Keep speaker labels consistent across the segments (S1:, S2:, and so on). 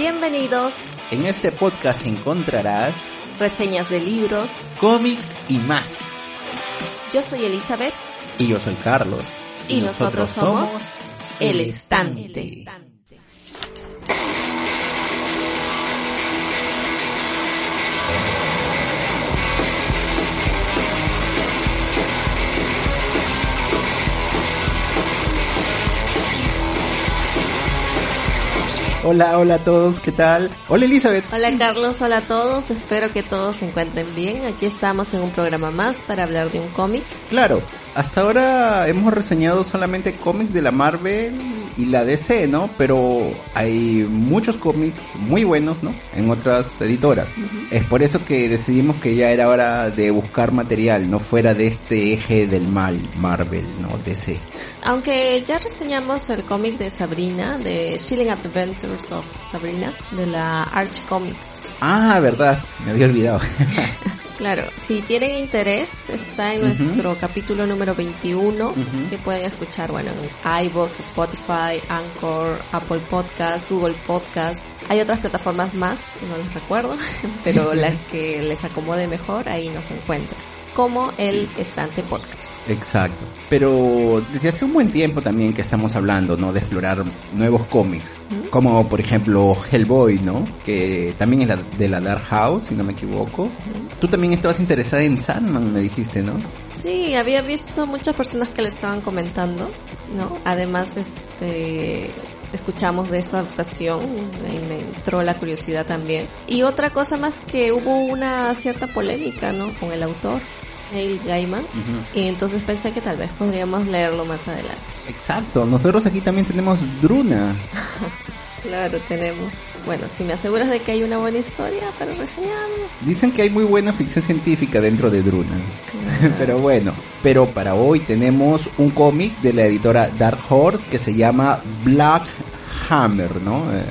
S1: Bienvenidos.
S2: En este podcast encontrarás
S1: reseñas de libros,
S2: cómics y más.
S1: Yo soy Elizabeth.
S2: Y yo soy Carlos.
S1: Y, nosotros, somos El Estante.
S2: Hola, hola a todos, ¿qué tal? Hola Elizabeth.
S1: Hola Carlos, hola a todos, espero que todos se encuentren bien. Aquí estamos en un programa más para hablar de un cómic.
S2: Claro, hasta ahora hemos reseñado solamente cómics de la Marvel y la DC, ¿no? Pero hay muchos cómics muy buenos, ¿no? En otras editoras. Es por eso que decidimos que ya era hora de buscar material, no fuera de este eje del mal, Marvel, ¿no? DC.
S1: Aunque ya reseñamos el cómic de Sabrina, de Chilling Adventures of Sabrina, de la Arch Comics.
S2: Ah, verdad, me había olvidado.
S1: Claro, si tienen interés, está en nuestro capítulo número 21, que pueden escuchar, bueno, en iBox, Spotify, Anchor, Apple Podcast, Google Podcast. Hay otras plataformas más que no les recuerdo, pero las que les acomode mejor, ahí nos encuentran. Como el Estante Podcast.
S2: Exacto. Pero desde hace un buen tiempo también que estamos hablando, ¿no? De explorar nuevos cómics. Como por ejemplo Hellboy, ¿no? Que también es la, de la Dark House, si no me equivoco. Tú también estabas interesada en Sandman, me dijiste, ¿no?
S1: Sí, había visto muchas personas que le estaban comentando, ¿no? Además, este escuchamos de esta adaptación y me entró la curiosidad también. Y otra cosa más que hubo una cierta polémica, ¿no? Con el autor. Neil Gaiman y entonces pensé que tal vez podríamos leerlo más adelante.
S2: Exacto, nosotros aquí también tenemos Druna.
S1: Claro, tenemos. Bueno, si me aseguras de que hay una buena historia para reseñarlo.
S2: Dicen que hay muy buena ficción científica dentro de Druna. pero bueno, pero para hoy tenemos un cómic de la editora Dark Horse que se llama Black Hammer, ¿no? Eh,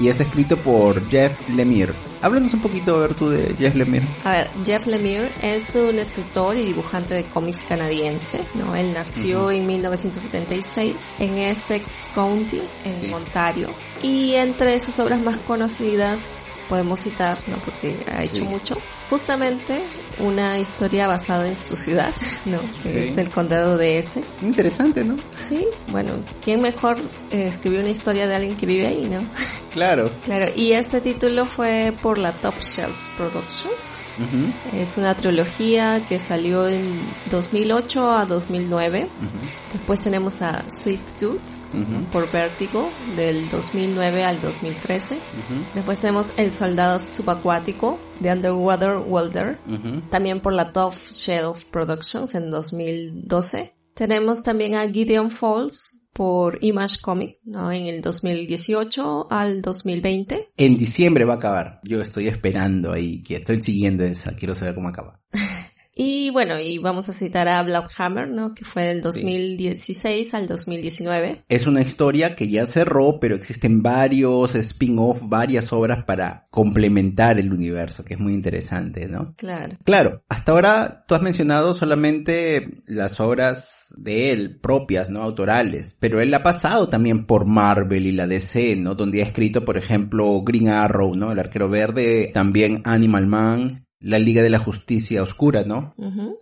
S2: y es escrito por Jeff Lemire. Háblanos un poquito, a ver, tú de Jeff Lemire.
S1: A ver, Jeff Lemire es un escritor y dibujante de cómics canadiense, ¿no? Él nació en 1976 en Essex County, en Ontario. Y entre sus obras más conocidas podemos citar, ¿no? Porque ha hecho mucho. Justamente una historia basada en su ciudad, ¿no? Que es el condado de S.
S2: Interesante, ¿no?
S1: Sí, bueno, ¿quién mejor eh, escribió una historia de alguien que vive ahí, no?
S2: Claro.
S1: Claro, y este título fue por la Top Shelves Productions. Es una trilogía que salió en 2008 a 2009. Después tenemos a Sweet Tooth por Vértigo del 2009 al 2013. Después tenemos El Soldado Subacuático de Underwater Welder, también por la Top Shelf Productions en 2012. Tenemos también a Gideon Falls por Image Comic, ¿no? En el 2018 al 2020.
S2: En diciembre va a acabar. Yo estoy esperando ahí, que estoy siguiendo esa, quiero saber cómo acaba.
S1: Y bueno, y vamos a citar a Black Hammer, ¿no? Que fue del 2016 al 2019.
S2: Es una historia que ya cerró, pero existen varios spin-off, varias obras para complementar el universo, que es muy interesante, ¿no?
S1: Claro.
S2: Claro, hasta ahora tú has mencionado solamente las obras de él, propias, ¿no? Autorales, pero él ha pasado también por Marvel y la DC, ¿no? Donde ha escrito, por ejemplo, Green Arrow, ¿no? El arquero verde, también Animal Man, la Liga de la Justicia Oscura, ¿no?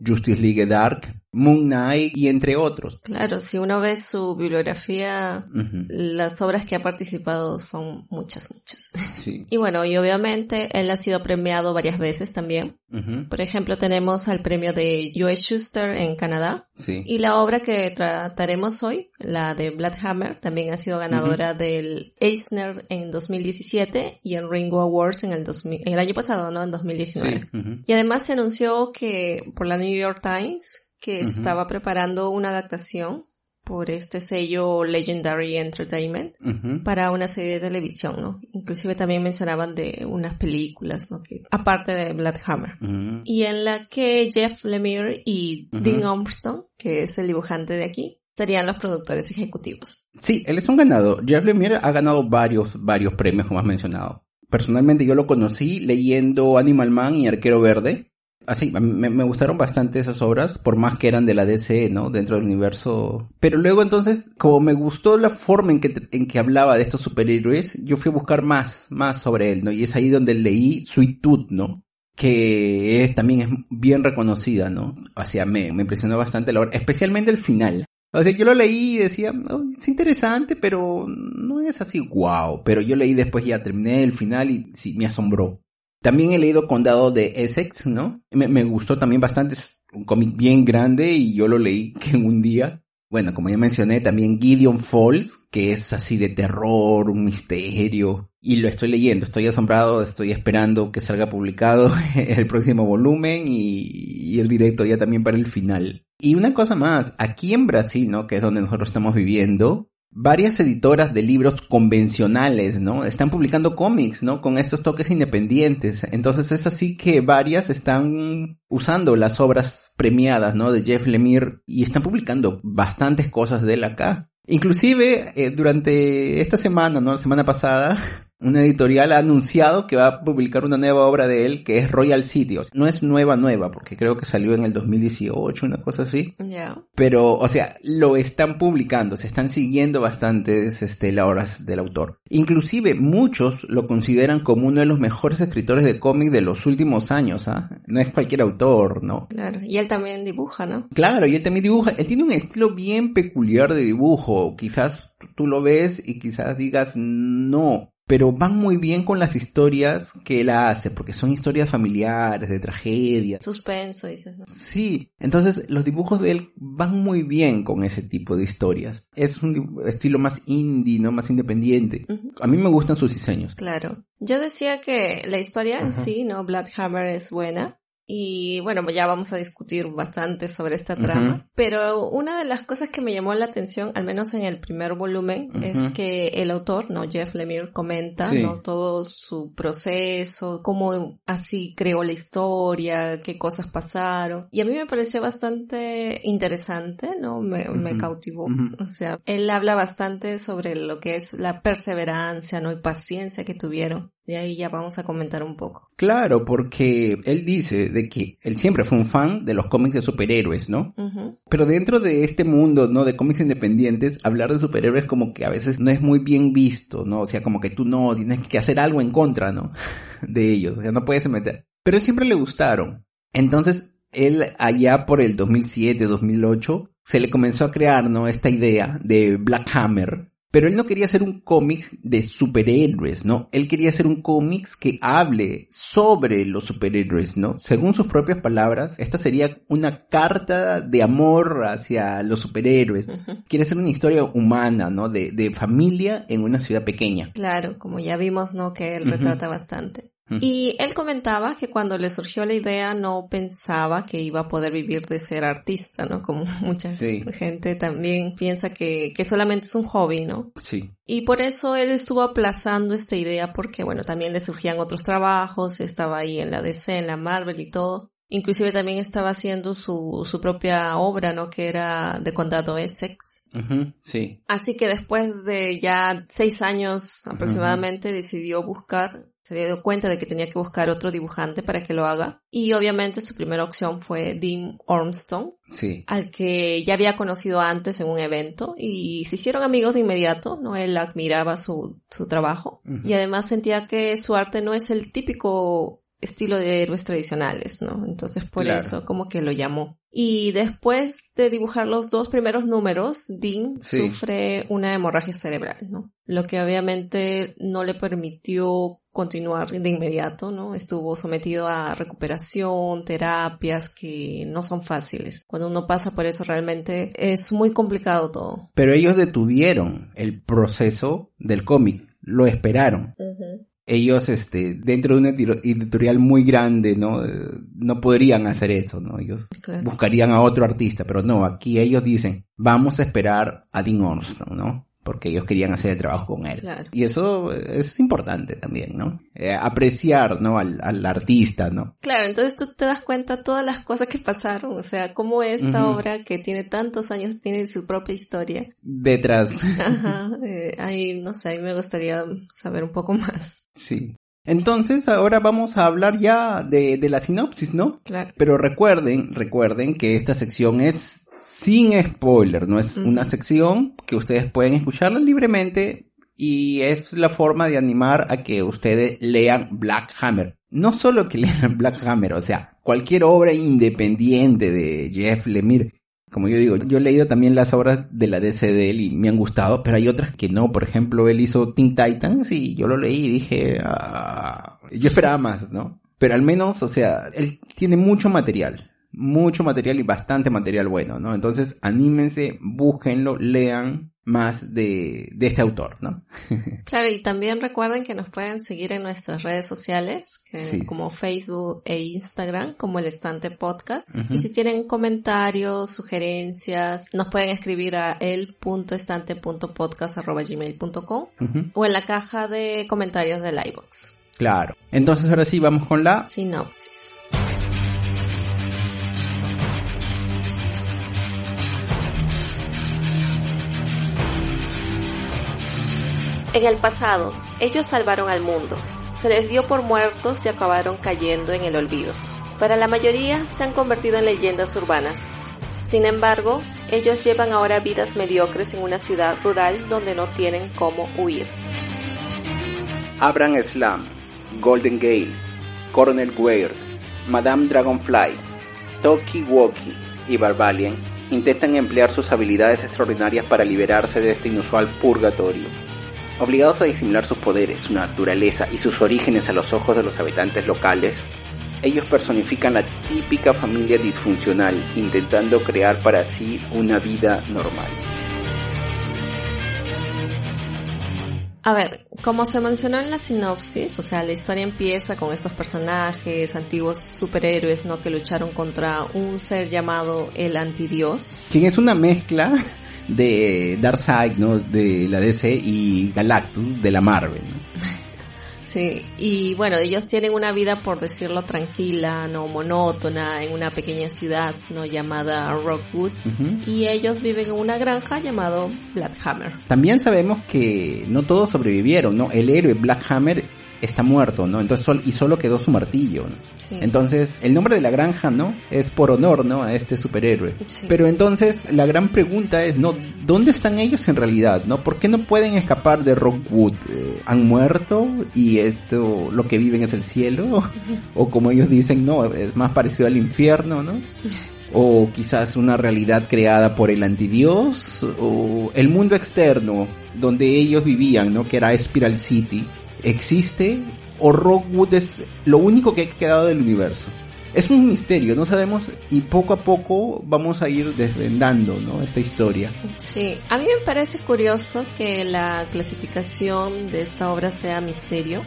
S2: Justice League Dark, Moon Knight y entre otros.
S1: Claro, si uno ve su bibliografía, las obras que ha participado son muchas, muchas. y bueno, y obviamente él ha sido premiado varias veces también. Por ejemplo, tenemos al premio de Joe Schuster en Canadá. Y la obra que trataremos hoy, la de Bloodhammer, también ha sido ganadora del Eisner en 2017 y en Ringo Awards en el, en el año pasado, ¿no? En 2019. Y además se anunció que por la New York Times que estaba preparando una adaptación por este sello Legendary Entertainment para una serie de televisión, ¿no? Inclusive también mencionaban de unas películas, ¿no? Que, aparte de Black Hammer. Y en la que Jeff Lemire y Dean Armstrong, que es el dibujante de aquí, serían los productores ejecutivos.
S2: Sí, él es un ganador. Jeff Lemire ha ganado varios, varios premios, como has mencionado. Personalmente yo lo conocí leyendo Animal Man y Arquero Verde así, me, me, gustaron bastante esas obras, por más que eran de la DC, ¿no? Dentro del universo. Pero luego entonces, como me gustó la forma en que, en que hablaba de estos superhéroes, yo fui a buscar más, más sobre él, ¿no? Y es ahí donde leí Sweet ¿no? Que es, también es bien reconocida, ¿no? O sea, me, me impresionó bastante la obra, especialmente el final. O sea, yo lo leí y decía, es interesante, pero no es así wow. Pero yo leí después ya terminé el final y sí, me asombró. También he leído Condado de Essex, ¿no? Me, gustó también bastante, es un cómic bien grande y yo lo leí que en un día. Bueno, como ya mencioné, también Gideon Falls, que es así de terror, un misterio. Y lo estoy leyendo, estoy asombrado, estoy esperando que salga publicado el próximo volumen y, y el directo ya también para el final. Y una cosa más, aquí en Brasil, ¿no? Que es donde nosotros estamos viviendo, varias editoras de libros convencionales, ¿no? Están publicando cómics, ¿no? Con estos toques independientes. Entonces es así que varias están usando las obras premiadas, ¿no? De Jeff Lemire y están publicando bastantes cosas de él acá. Inclusive, eh, durante esta semana, ¿no? La semana pasada, una editorial ha anunciado que va a publicar una nueva obra de él que es Royal City. no es nueva, nueva, porque creo que salió en el 2018, una cosa así.
S1: Ya.
S2: Pero, o sea, lo están publicando, se están siguiendo bastantes este, las obras del autor. Inclusive muchos lo consideran como uno de los mejores escritores de cómic de los últimos años, ¿ah? No es cualquier autor, ¿no?
S1: Claro, y él también dibuja, ¿no?
S2: Claro, y él también dibuja. Él tiene un estilo bien peculiar de dibujo. Quizás tú lo ves y quizás digas no, pero van muy bien con las historias que él hace, porque son historias familiares, de tragedia.
S1: Suspenso, dices.
S2: Sí, entonces los dibujos de él van muy bien con ese tipo de historias. Es un estilo más indie, ¿no? Más independiente. A mí me gustan sus diseños.
S1: Claro. Yo decía que la historia en sí, ¿no? Black Hammer es buena, y bueno, ya vamos a discutir bastante sobre esta trama. Pero una de las cosas que me llamó la atención, al menos en el primer volumen, es que el autor, ¿no? Jeff Lemire comenta, ¿no? Todo su proceso, cómo así creó la historia, qué cosas pasaron. Y a mí me pareció bastante interesante, ¿no? Me, me cautivó. O sea, él habla bastante sobre lo que es la perseverancia, ¿no? Y paciencia que tuvieron de ahí ya vamos a comentar un poco.
S2: Claro, porque él dice de que él siempre fue un fan de los cómics de superhéroes, ¿no? Pero dentro de este mundo, ¿no? De cómics independientes, hablar de superhéroes como que a veces no es muy bien visto, ¿no? O sea, como que tú no tienes que hacer algo en contra, ¿no? De ellos, o sea, no puedes meter. Pero él siempre le gustaron. Entonces, él allá por el 2007, 2008, se le comenzó a crear, ¿no? Esta idea de Black Hammer, pero él no quería hacer un cómic de superhéroes, ¿no? Él quería hacer un cómic que hable sobre los superhéroes, ¿no? Según sus propias palabras, esta sería una carta de amor hacia los superhéroes. Quiere hacer una historia humana, ¿no? De, de familia en una ciudad pequeña.
S1: Claro, como ya vimos, ¿no? Que él retrata bastante. Y él comentaba que cuando le surgió la idea no pensaba que iba a poder vivir de ser artista, ¿no? Como mucha gente también piensa que, que solamente es un hobby, ¿no?
S2: Sí.
S1: Y por eso él estuvo aplazando esta idea porque, bueno, también le surgían otros trabajos, estaba ahí en la DC, en la Marvel y todo. Inclusive también estaba haciendo su, su propia obra, ¿no? Que era de Condado Essex.
S2: sí.
S1: Así que después de ya seis años aproximadamente decidió buscar se dio cuenta de que tenía que buscar otro dibujante para que lo haga. Y obviamente su primera opción fue Dean Ormston,
S2: sí.
S1: al que ya había conocido antes en un evento y se hicieron amigos de inmediato, ¿no? Él admiraba su, su trabajo y además sentía que su arte no es el típico estilo de héroes tradicionales, ¿no? Entonces por eso como que lo llamó. Y después de dibujar los dos primeros números, Dean sufre una hemorragia cerebral, ¿no? Lo que obviamente no le permitió continuar de inmediato, ¿no? Estuvo sometido a recuperación, terapias que no son fáciles. Cuando uno pasa por eso realmente es muy complicado todo.
S2: Pero ellos detuvieron el proceso del cómic, lo esperaron. Ellos, este, dentro de una editorial muy grande, ¿no? No podrían hacer eso, ¿no? Ellos buscarían a otro artista, pero no, aquí ellos dicen, vamos a esperar a Dean Armstrong, ¿no? Porque ellos querían hacer el trabajo con él. Y eso es importante también, ¿no? Eh, apreciar, ¿no? Al, al, artista, ¿no?
S1: Claro, entonces tú te das cuenta todas las cosas que pasaron, o sea, cómo esta obra que tiene tantos años tiene su propia historia.
S2: Detrás.
S1: Ajá, eh, ahí, no sé, a mí me gustaría saber un poco más.
S2: Sí. Entonces, ahora vamos a hablar ya de, de la sinopsis, ¿no?
S1: Claro.
S2: Pero recuerden, recuerden que esta sección es sin spoiler, no es una sección que ustedes pueden escucharla libremente y es la forma de animar a que ustedes lean Black Hammer. No solo que lean Black Hammer, o sea, cualquier obra independiente de Jeff Lemire. Como yo digo, yo he leído también las obras de la DC de él y me han gustado, pero hay otras que no. Por ejemplo, él hizo Teen Titans y yo lo leí y dije, ah, yo esperaba más, ¿no? Pero al menos, o sea, él tiene mucho material mucho material y bastante material bueno, ¿no? Entonces, anímense, búsquenlo, lean más de, de este autor, ¿no?
S1: claro, y también recuerden que nos pueden seguir en nuestras redes sociales, como Facebook e Instagram, como el Estante Podcast. Y si tienen comentarios, sugerencias, nos pueden escribir a el.estante.podcast.gmail.com o en la caja de comentarios del iBox.
S2: Claro. Entonces ahora sí vamos con la
S1: sinopsis. En el pasado, ellos salvaron al mundo, se les dio por muertos y acabaron cayendo en el olvido. Para la mayoría se han convertido en leyendas urbanas. Sin embargo, ellos llevan ahora vidas mediocres en una ciudad rural donde no tienen cómo huir.
S2: Abraham Slam, Golden Gale, Coronel Weird, Madame Dragonfly, Toki Woki y Barbalian intentan emplear sus habilidades extraordinarias para liberarse de este inusual purgatorio. Obligados a disimular sus poderes, su naturaleza y sus orígenes a los ojos de los habitantes locales, ellos personifican la típica familia disfuncional, intentando crear para sí una vida normal.
S1: A ver, como se mencionó en la sinopsis, o sea, la historia empieza con estos personajes, antiguos superhéroes, ¿no? Que lucharon contra un ser llamado el antidios.
S2: Quien es una mezcla de Darkseid, ¿no? De la DC y Galactus de la Marvel.
S1: Sí, y bueno, ellos tienen una vida, por decirlo, tranquila, no monótona, en una pequeña ciudad, no llamada Rockwood, y ellos viven en una granja llamado Blackhammer.
S2: También sabemos que no todos sobrevivieron, ¿no? El héroe Blackhammer está muerto, ¿no? Entonces y solo quedó su martillo, ¿no? Entonces, el nombre de la granja, ¿no? Es por honor, ¿no? A este superhéroe. Pero entonces, la gran pregunta es, ¿no? ¿Dónde están ellos en realidad, no? ¿Por qué no pueden escapar de Rockwood? Eh, ¿Han muerto y esto, lo que viven es el cielo? O como ellos dicen, no, es más parecido al infierno, ¿no? o quizás una realidad creada por el antidios, o el mundo externo donde ellos vivían, ¿no? Que era Spiral City, existe o Rockwood es lo único que ha quedado del universo. Es un misterio, no sabemos y poco a poco vamos a ir desvendando, ¿no? Esta historia.
S1: Sí, a mí me parece curioso que la clasificación de esta obra sea misterio,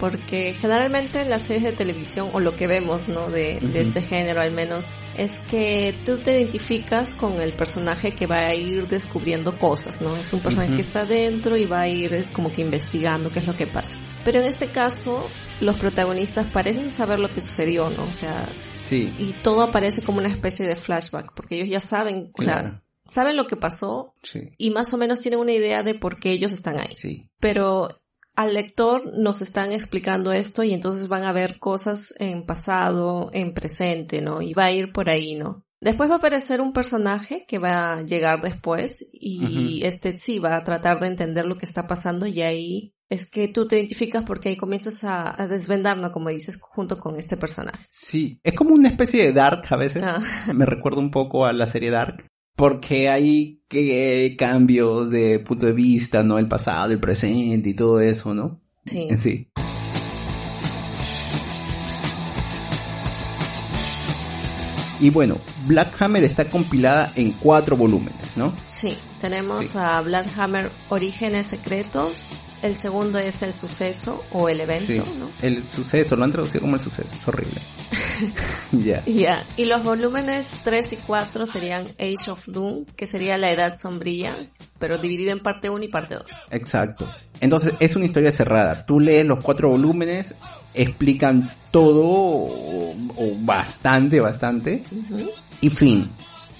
S1: porque generalmente en las series de televisión o lo que vemos, ¿no? De, de este género al menos es que tú te identificas con el personaje que va a ir descubriendo cosas, ¿no? Es un personaje que está dentro y va a ir es como que investigando qué es lo que pasa. Pero en este caso, los protagonistas parecen saber lo que sucedió, ¿no? O sea,
S2: sí.
S1: y todo aparece como una especie de flashback, porque ellos ya saben, o sea, saben lo que pasó y más o menos tienen una idea de por qué ellos están ahí.
S2: Sí.
S1: Pero al lector nos están explicando esto y entonces van a ver cosas en pasado, en presente, ¿no? Y va a ir por ahí, ¿no? Después va a aparecer un personaje que va a llegar después y este sí va a tratar de entender lo que está pasando y ahí es que tú te identificas porque ahí comienzas a, desvendar, ¿no? Como dices, junto con este personaje.
S2: Sí, es como una especie de Dark a veces. Ah. Me recuerda un poco a la serie Dark porque hay que, cambios de punto de vista, ¿no? El pasado, el presente y todo eso, ¿no?
S1: Sí.
S2: Sí. Y bueno, Black Hammer está compilada en cuatro volúmenes, ¿no?
S1: Sí, tenemos a Black Hammer Orígenes Secretos, El segundo es el suceso o el evento, ¿no?
S2: El suceso, lo han traducido como el suceso, es horrible.
S1: ya. Ya. Y los volúmenes 3 y 4 serían Age of Doom, que sería la edad sombría, pero dividido en parte 1 y parte 2.
S2: Exacto. Entonces es una historia cerrada. Tú lees los cuatro volúmenes, explican todo, o, bastante, bastante, y fin.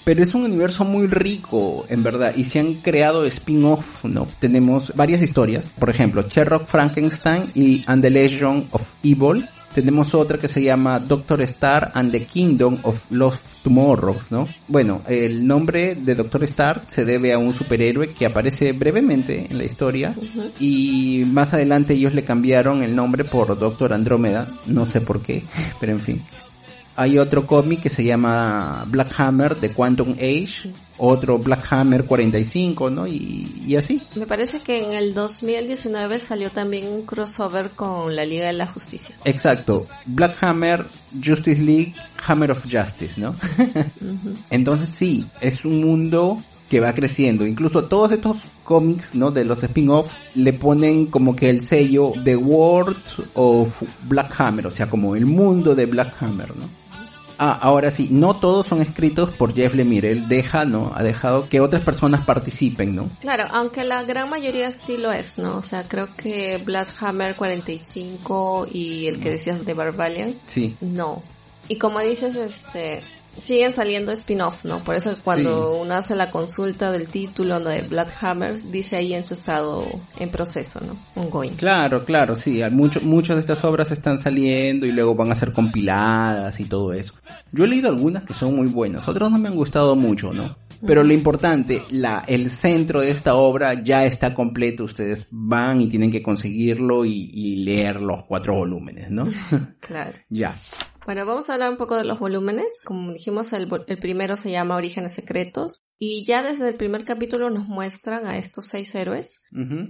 S2: Pero es un universo muy rico, en verdad, y se han creado spin-off, ¿no? Tenemos varias historias, por ejemplo, Sherlock Frankenstein y And the Legend of Evil, tenemos otra que se llama Doctor Star and the Kingdom of Lost Tomorrows, ¿no? Bueno, el nombre de Doctor Star se debe a un superhéroe que aparece brevemente en la historia y más adelante ellos le cambiaron el nombre por Doctor Andrómeda, no sé por qué, pero en fin. Hay otro cómic que se llama Black Hammer de Quantum Age, otro Black Hammer 45, ¿no? Y, así.
S1: Me parece que en el 2019 salió también un crossover con la Liga de la Justicia.
S2: Exacto. Black Hammer, Justice League, Hammer of Justice, ¿no? Entonces sí, es un mundo que va creciendo. Incluso todos estos cómics, ¿no? De los spin-off le ponen como que el sello The World of Black Hammer, o sea, como el mundo de Black Hammer, ¿no? Ah, ahora sí, no todos son escritos por Jeff Lemire. Él deja, ¿no? Ha dejado que otras personas participen, ¿no?
S1: Claro, aunque la gran mayoría sí lo es, ¿no? O sea, creo que Black Hammer 45 y el que decías de Barbalian.
S2: Sí.
S1: No. Y como dices, este, siguen saliendo spin-off, ¿no? Por eso cuando uno hace la consulta del título de Black Hammers, dice ahí en su estado en proceso, ¿no? Ongoing.
S2: Claro, claro, sí. Mucho, muchas de estas obras están saliendo y luego van a ser compiladas y todo eso. Yo he leído algunas que son muy buenas, otras no me han gustado mucho, ¿no? Pero lo importante, la, el centro de esta obra ya está completo. Ustedes van y tienen que conseguirlo y, y leer los cuatro volúmenes, ¿no?
S1: claro.
S2: ya.
S1: Bueno, vamos a hablar un poco de los volúmenes. Como dijimos, el, primero se llama Orígenes Secretos y ya desde el primer capítulo nos muestran a estos seis héroes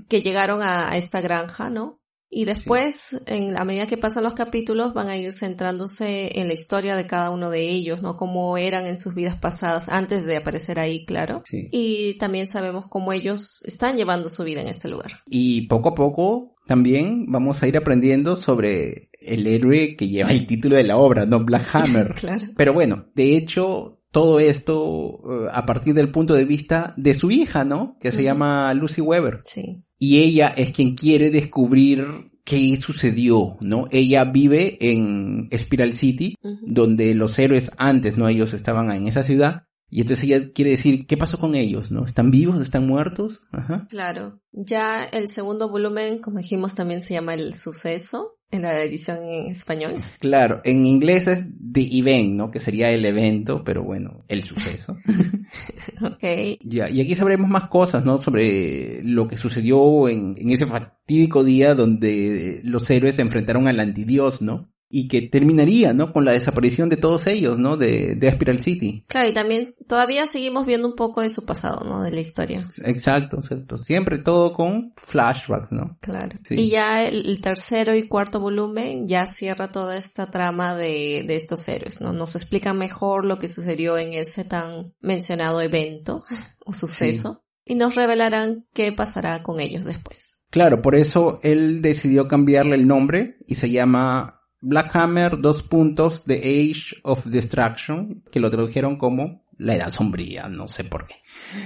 S1: que llegaron a, esta granja, ¿no? Y después, en, a medida que pasan los capítulos, van a ir centrándose en la historia de cada uno de ellos, ¿no? Cómo eran en sus vidas pasadas antes de aparecer ahí, claro. Y también sabemos cómo ellos están llevando su vida en este lugar.
S2: Y poco a poco también vamos a ir aprendiendo sobre el héroe que lleva el título de la obra, ¿no? Black Hammer.
S1: claro.
S2: Pero bueno, de hecho, todo esto eh, a partir del punto de vista de su hija, ¿no? Que se llama Lucy Weber.
S1: Sí.
S2: Y ella es quien quiere descubrir qué sucedió, ¿no? Ella vive en Spiral City, donde los héroes antes, ¿no? Ellos estaban en esa ciudad y entonces ella quiere decir, ¿qué pasó con ellos? ¿No? ¿Están vivos? ¿Están muertos? Ajá.
S1: Claro. Ya el segundo volumen, como dijimos, también se llama El Suceso, en la edición en español.
S2: Claro, en inglés es The Event, ¿no? Que sería el evento, pero bueno, el suceso.
S1: ok.
S2: Ya, y aquí sabremos más cosas, ¿no? Sobre lo que sucedió en, en ese fatídico día donde los héroes se enfrentaron al antidios, ¿no? Y que terminaría, ¿no? Con la desaparición de todos ellos, ¿no? De, de Spiral City.
S1: Claro, y también todavía seguimos viendo un poco de su pasado, ¿no? De la historia.
S2: Exacto, exacto. Siempre todo con flashbacks, ¿no?
S1: Claro. Y ya el, tercero y cuarto volumen ya cierra toda esta trama de, de estos héroes, ¿no? Nos explica mejor lo que sucedió en ese tan mencionado evento o suceso y nos revelarán qué pasará con ellos después.
S2: Claro, por eso él decidió cambiarle el nombre y se llama Black Hammer, dos puntos, The Age of Destruction, que lo tradujeron como La Edad Sombría, no sé por qué.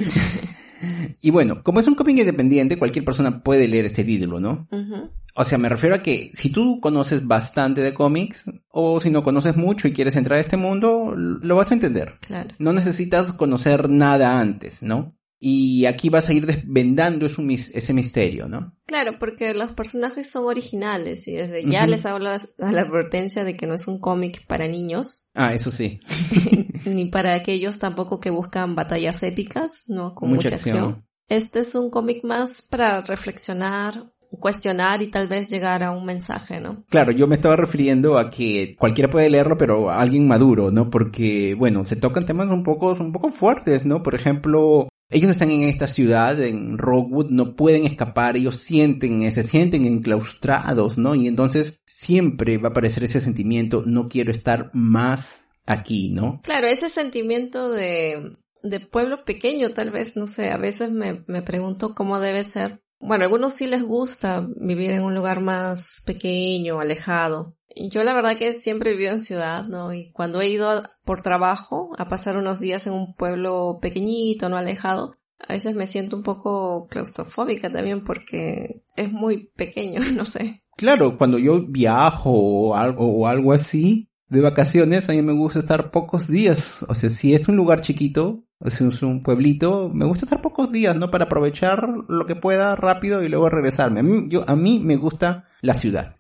S2: y bueno, como es un cómic independiente, cualquier persona puede leer este título, ¿no? O sea, me refiero a que si tú conoces bastante de cómics, o si no conoces mucho y quieres entrar a este mundo, lo vas a entender.
S1: Claro.
S2: No necesitas conocer nada antes, ¿no? Y aquí vas a ir desvendando ese misterio, ¿no?
S1: Claro, porque los personajes son originales y desde ya les hablo a la advertencia de que no es un cómic para niños.
S2: Ah, eso sí.
S1: Ni para aquellos tampoco que buscan batallas épicas, ¿no? Con mucha, acción. Este es un cómic más para reflexionar, cuestionar y tal vez llegar a un mensaje, ¿no?
S2: Claro, yo me estaba refiriendo a que cualquiera puede leerlo, pero alguien maduro, ¿no? Porque, bueno, se tocan temas un poco, un poco fuertes, ¿no? Por ejemplo, ellos están en esta ciudad, en Rockwood, no pueden escapar, ellos sienten, se sienten enclaustrados, ¿no? Y entonces siempre va a aparecer ese sentimiento, no quiero estar más aquí, ¿no?
S1: Claro, ese sentimiento de, de pueblo pequeño, tal vez, no sé, a veces me, me pregunto cómo debe ser bueno, a algunos sí les gusta vivir en un lugar más pequeño, alejado. Yo la verdad que siempre he vivido en ciudad, ¿no? Y cuando he ido por trabajo a pasar unos días en un pueblo pequeñito, no alejado, a veces me siento un poco claustrofóbica también porque es muy pequeño, no sé.
S2: Claro, cuando yo viajo o algo, o algo así de vacaciones, a mí me gusta estar pocos días. O sea, si es un lugar chiquito, es un pueblito, me gusta estar pocos días, ¿no? Para aprovechar lo que pueda rápido y luego regresarme. A mí, yo, a mí me gusta la ciudad.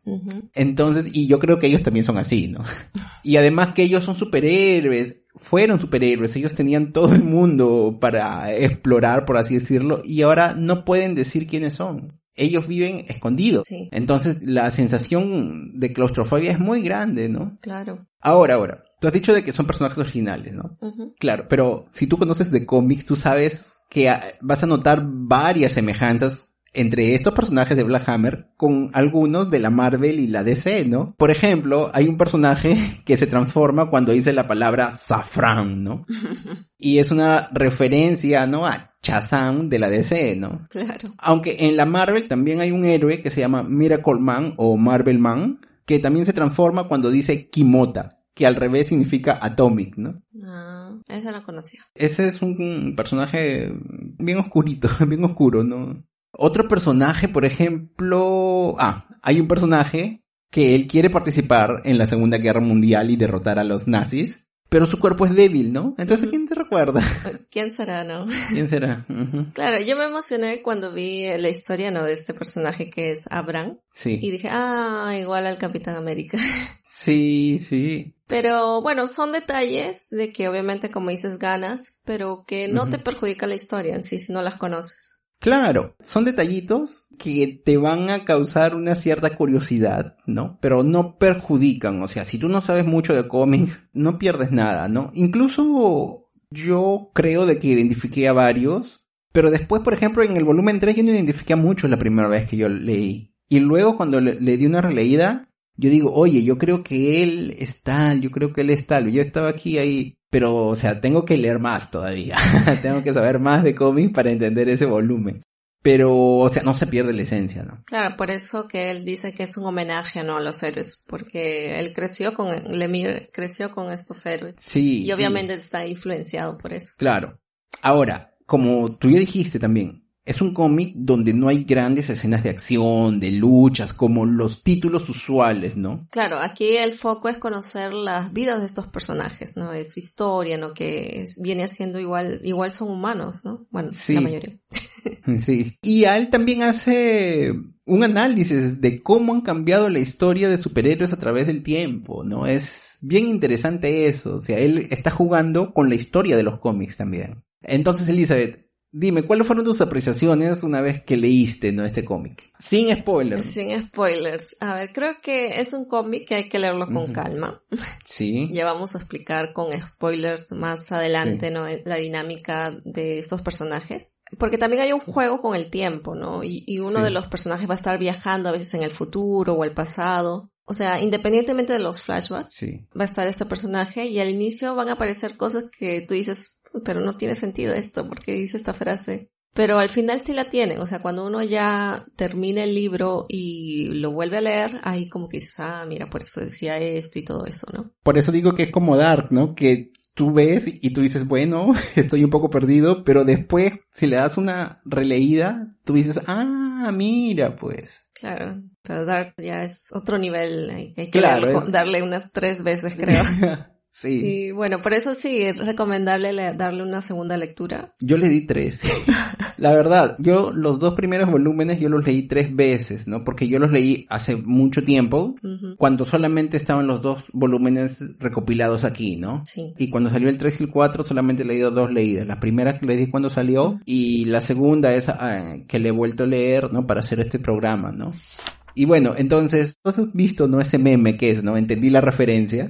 S2: Entonces, y yo creo que ellos también son así, ¿no? y además que ellos son superhéroes, fueron superhéroes, ellos tenían todo el mundo para explorar, por así decirlo, y ahora no pueden decir quiénes son ellos viven escondidos. Entonces la sensación de claustrofobia es muy grande, ¿no?
S1: Claro.
S2: Ahora, ahora, tú has dicho de que son personajes originales, ¿no? Claro, pero si tú conoces de cómics, tú sabes que vas a notar varias semejanzas entre estos personajes de Black Hammer con algunos de la Marvel y la DC, ¿no? Por ejemplo, hay un personaje que se transforma cuando dice la palabra safran, ¿no? y es una referencia, ¿no? A Shazam de la DC, ¿no?
S1: Claro.
S2: Aunque en la Marvel también hay un héroe que se llama Miracle Man o Marvel Man, que también se transforma cuando dice Kimota, que al revés significa Atomic, ¿no?
S1: Ah, esa no conocía.
S2: Ese es un personaje bien oscurito, bien oscuro, ¿no? Otro personaje, por ejemplo, ah, hay un personaje que él quiere participar en la Segunda Guerra Mundial y derrotar a los nazis, pero su cuerpo es débil, ¿no? Entonces, ¿quién te recuerda?
S1: ¿Quién será, no?
S2: ¿Quién será?
S1: Claro, yo me emocioné cuando vi la historia, ¿no? De este personaje que es Abraham.
S2: Sí.
S1: Y dije, ah, igual al Capitán América.
S2: Sí, sí.
S1: Pero bueno, son detalles de que obviamente como dices ganas, pero que no te perjudica la historia en sí si no las conoces.
S2: Claro, son detallitos que te van a causar una cierta curiosidad, ¿no? Pero no perjudican, o sea, si tú no sabes mucho de cómics, no pierdes nada, ¿no? Incluso yo creo de que identifiqué a varios, pero después, por ejemplo, en el volumen 3 yo no identifiqué a muchos la primera vez que yo leí. Y luego cuando le, di una releída, yo digo, oye, yo creo que él es tal, yo creo que él es tal. Yo estaba aquí ahí pero, o sea, tengo que leer más todavía. tengo que saber más de cómics para entender ese volumen. Pero, o sea, no se pierde la esencia, ¿no?
S1: Claro, por eso que él dice que es un homenaje, ¿no? A los héroes, porque él creció con, Lemir creció con estos héroes.
S2: Sí.
S1: Y obviamente está influenciado por eso.
S2: Claro. Ahora, como tú ya dijiste también, es un cómic donde no hay grandes escenas de acción, de luchas, como los títulos usuales, ¿no?
S1: Claro, aquí el foco es conocer las vidas de estos personajes, ¿no? Es su historia, ¿no? Que viene siendo igual, igual son humanos, ¿no? Bueno, la mayoría.
S2: sí. Y él también hace un análisis de cómo han cambiado la historia de superhéroes a través del tiempo, ¿no? Es bien interesante eso. O sea, él está jugando con la historia de los cómics también. Entonces, Elizabeth, Dime, ¿cuáles fueron tus apreciaciones una vez que leíste ¿no? este cómic? Sin spoilers.
S1: Sin spoilers. A ver, creo que es un cómic que hay que leerlo con calma.
S2: Sí.
S1: ya vamos a explicar con spoilers más adelante, ¿no? La dinámica de estos personajes. Porque también hay un juego con el tiempo, ¿no? Y, uno de los personajes va a estar viajando a veces en el futuro o el pasado. O sea, independientemente de los flashbacks, va a estar este personaje y al inicio van a aparecer cosas que tú dices, pero no tiene sentido esto, porque dice esta frase. Pero al final sí la tienen, o sea, cuando uno ya termina el libro y lo vuelve a leer, ahí como que dices, ah, mira, por eso decía esto y todo eso, ¿no?
S2: Por eso digo que es como Dark, ¿no? Que tú ves y tú dices, bueno, estoy un poco perdido, pero después, si le das una releída, tú dices, ah, mira, pues.
S1: Claro, pero Dark ya es otro nivel, hay, que darle unas tres veces, creo.
S2: Sí.
S1: Bueno, por eso sí, es recomendable darle una segunda lectura.
S2: Yo le di tres. La verdad, yo los dos primeros volúmenes yo los leí tres veces, ¿no? Porque yo los leí hace mucho tiempo, cuando solamente estaban los dos volúmenes recopilados aquí, ¿no?
S1: Sí.
S2: Y cuando salió el 3 y el 4 solamente he leído dos leídas. La primera que le di cuando salió y la segunda es ah, que le he vuelto a leer, ¿no? Para hacer este programa, ¿no? Y bueno, entonces, tú has visto, ¿no? Ese meme que es, ¿no? Entendí la referencia.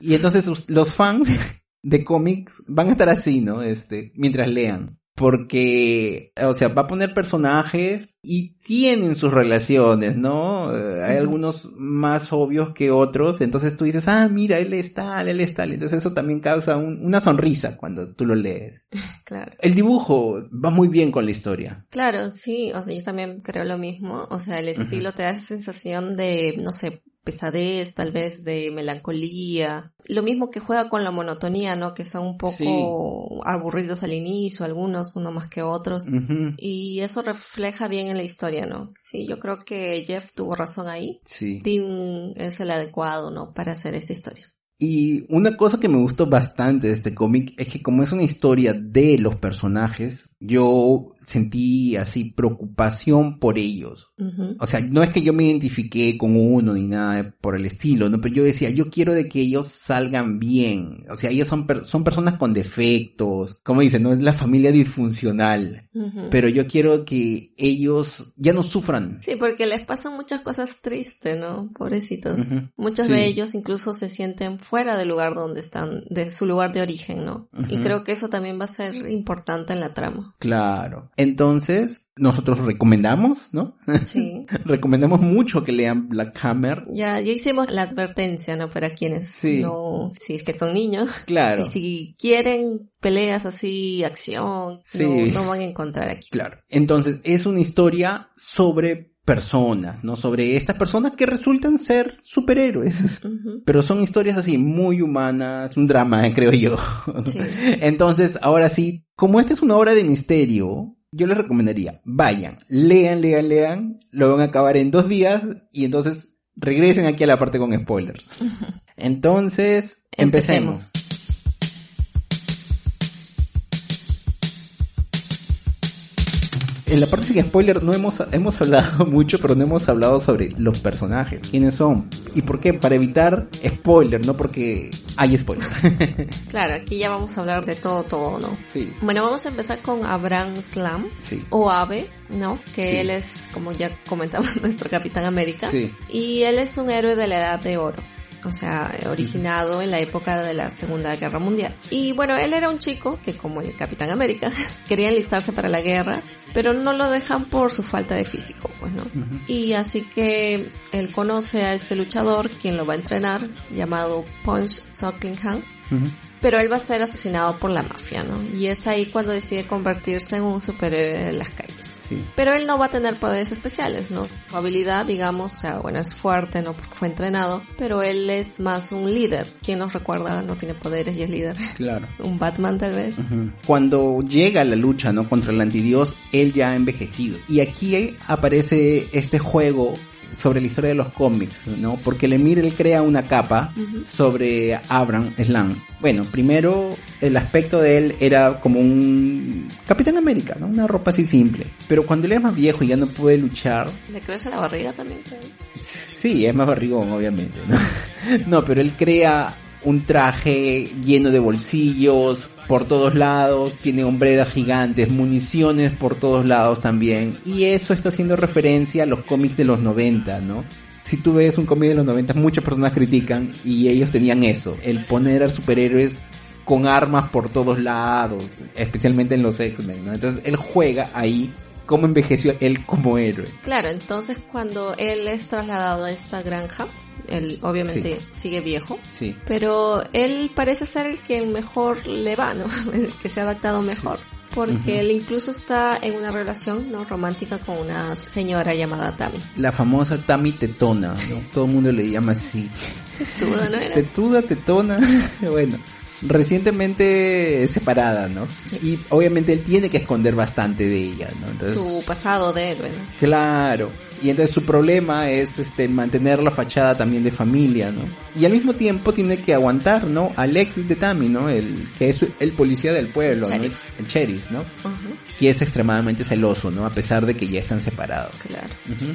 S2: Y entonces los fans de cómics van a estar así, ¿no? Este, mientras lean. Porque, o sea, va a poner personajes y tienen sus relaciones, ¿no? Eh, hay algunos más obvios que otros, entonces tú dices, ah, mira, él es tal, él es tal, entonces eso también causa una sonrisa cuando tú lo lees.
S1: Claro.
S2: El dibujo va muy bien con la historia.
S1: Claro, sí, o sea, yo también creo lo mismo, o sea, el estilo te da esa sensación de, no sé, pesadez, tal vez de melancolía. Lo mismo que juega con la monotonía, ¿no? Que son un poco aburridos al inicio, algunos, uno más que otros. Y eso refleja bien en la historia, ¿no? Sí, yo creo que Jeff tuvo razón ahí.
S2: Sí.
S1: Tim es el adecuado, ¿no? Para hacer esta historia.
S2: Y una cosa que me gustó bastante de este cómic es que como es una historia de los personajes, yo sentí así preocupación por ellos. O sea, no es que yo me identifiqué con uno ni nada por el estilo, ¿no? Pero yo decía, yo quiero de que ellos salgan bien. O sea, ellos son, son personas con defectos. Como dicen, no es la familia disfuncional. Pero yo quiero que ellos ya no sufran.
S1: Sí, porque les pasan muchas cosas tristes, ¿no? Pobrecitos. Muchos de ellos incluso se sienten fuera del lugar donde están, de su lugar de origen, ¿no? Y creo que eso también va a ser importante en la trama.
S2: Claro. Entonces, nosotros recomendamos, ¿no?
S1: Sí.
S2: recomendamos mucho que lean Black Hammer.
S1: Ya, ya hicimos la advertencia, ¿no? Para quienes no, si es que son niños.
S2: Claro.
S1: Y si quieren peleas así, acción, no, no van a encontrar aquí.
S2: Claro. Entonces, es una historia sobre personas, ¿no? Sobre estas personas que resultan ser superhéroes. Pero son historias así muy humanas, un drama, creo yo. Sí. Entonces, ahora sí, como esta es una obra de misterio, yo les recomendaría, vayan, lean, lean, lean, lo van a acabar en dos días y entonces regresen aquí a la parte con spoilers. Entonces, empecemos. En la parte sin spoiler no hemos, hemos hablado mucho, pero no hemos hablado sobre los personajes, quiénes son y por qué, para evitar spoiler, no porque hay spoiler.
S1: claro, aquí ya vamos a hablar de todo, todo, ¿no?
S2: Sí.
S1: Bueno, vamos a empezar con Abraham Slam,
S2: sí.
S1: o Ave, ¿no? Que él es, como ya comentamos, nuestro Capitán América.
S2: Sí.
S1: Y él es un héroe de la Edad de Oro o sea, originado en la época de la Segunda Guerra Mundial. Y bueno, él era un chico que como el Capitán América quería enlistarse para la guerra, pero no lo dejan por su falta de físico, pues no. Y así que él conoce a este luchador, quien lo va a entrenar, llamado Punch Sucklingham pero él va a ser asesinado por la mafia, ¿no? Y es ahí cuando decide convertirse en un superhéroe de las calles.
S2: Sí.
S1: Pero él no va a tener poderes especiales, ¿no? Su habilidad, digamos, o sea, bueno, es fuerte, ¿no? Porque fue entrenado, pero él es más un líder. ¿Quién nos recuerda? No tiene poderes y es líder.
S2: Claro.
S1: un Batman tal vez.
S2: Cuando llega la lucha, ¿no? Contra el antidios, él ya ha envejecido. Y aquí aparece este juego sobre la historia de los cómics, ¿no? Porque Lemire él crea una capa sobre Abraham Slam. Bueno, primero el aspecto de él era como un Capitán América, ¿no? Una ropa así simple. Pero cuando él es más viejo y ya no puede luchar...
S1: ¿Le crece la barriga también?
S2: Sí, es más barrigón, obviamente, ¿no? no, pero él crea un traje lleno de bolsillos por todos lados, tiene hombreras gigantes, municiones por todos lados también. Y eso está haciendo referencia a los cómics de los 90, ¿no? Si tú ves un cómic de los 90, muchas personas critican y ellos tenían eso, el poner a superhéroes con armas por todos lados, especialmente en los X-Men, ¿no? Entonces él juega ahí cómo envejeció él como héroe.
S1: Claro, entonces cuando él es trasladado a esta granja, él obviamente sigue viejo,
S2: sí.
S1: pero él parece ser el que mejor le va, ¿no? que se ha adaptado mejor. Porque él incluso está en una relación no romántica con una señora llamada Tammy.
S2: La famosa Tammy Tetona, ¿no? Todo el mundo le llama así.
S1: Tetuda, ¿no era?
S2: Tetuda, Tetona. bueno, recientemente separada, ¿no? Y obviamente él tiene que esconder bastante de ella, ¿no?
S1: Entonces, su pasado de héroe, ¿no?
S2: Claro. Y entonces su problema es este mantener la fachada también de familia, ¿no? Y al mismo tiempo tiene que aguantar, ¿no? Al ex de Tammy, ¿no? El que es el policía del pueblo,
S1: el
S2: ¿no? El sheriff, ¿no? Que es extremadamente celoso, ¿no? A pesar de que ya están separados.
S1: Claro.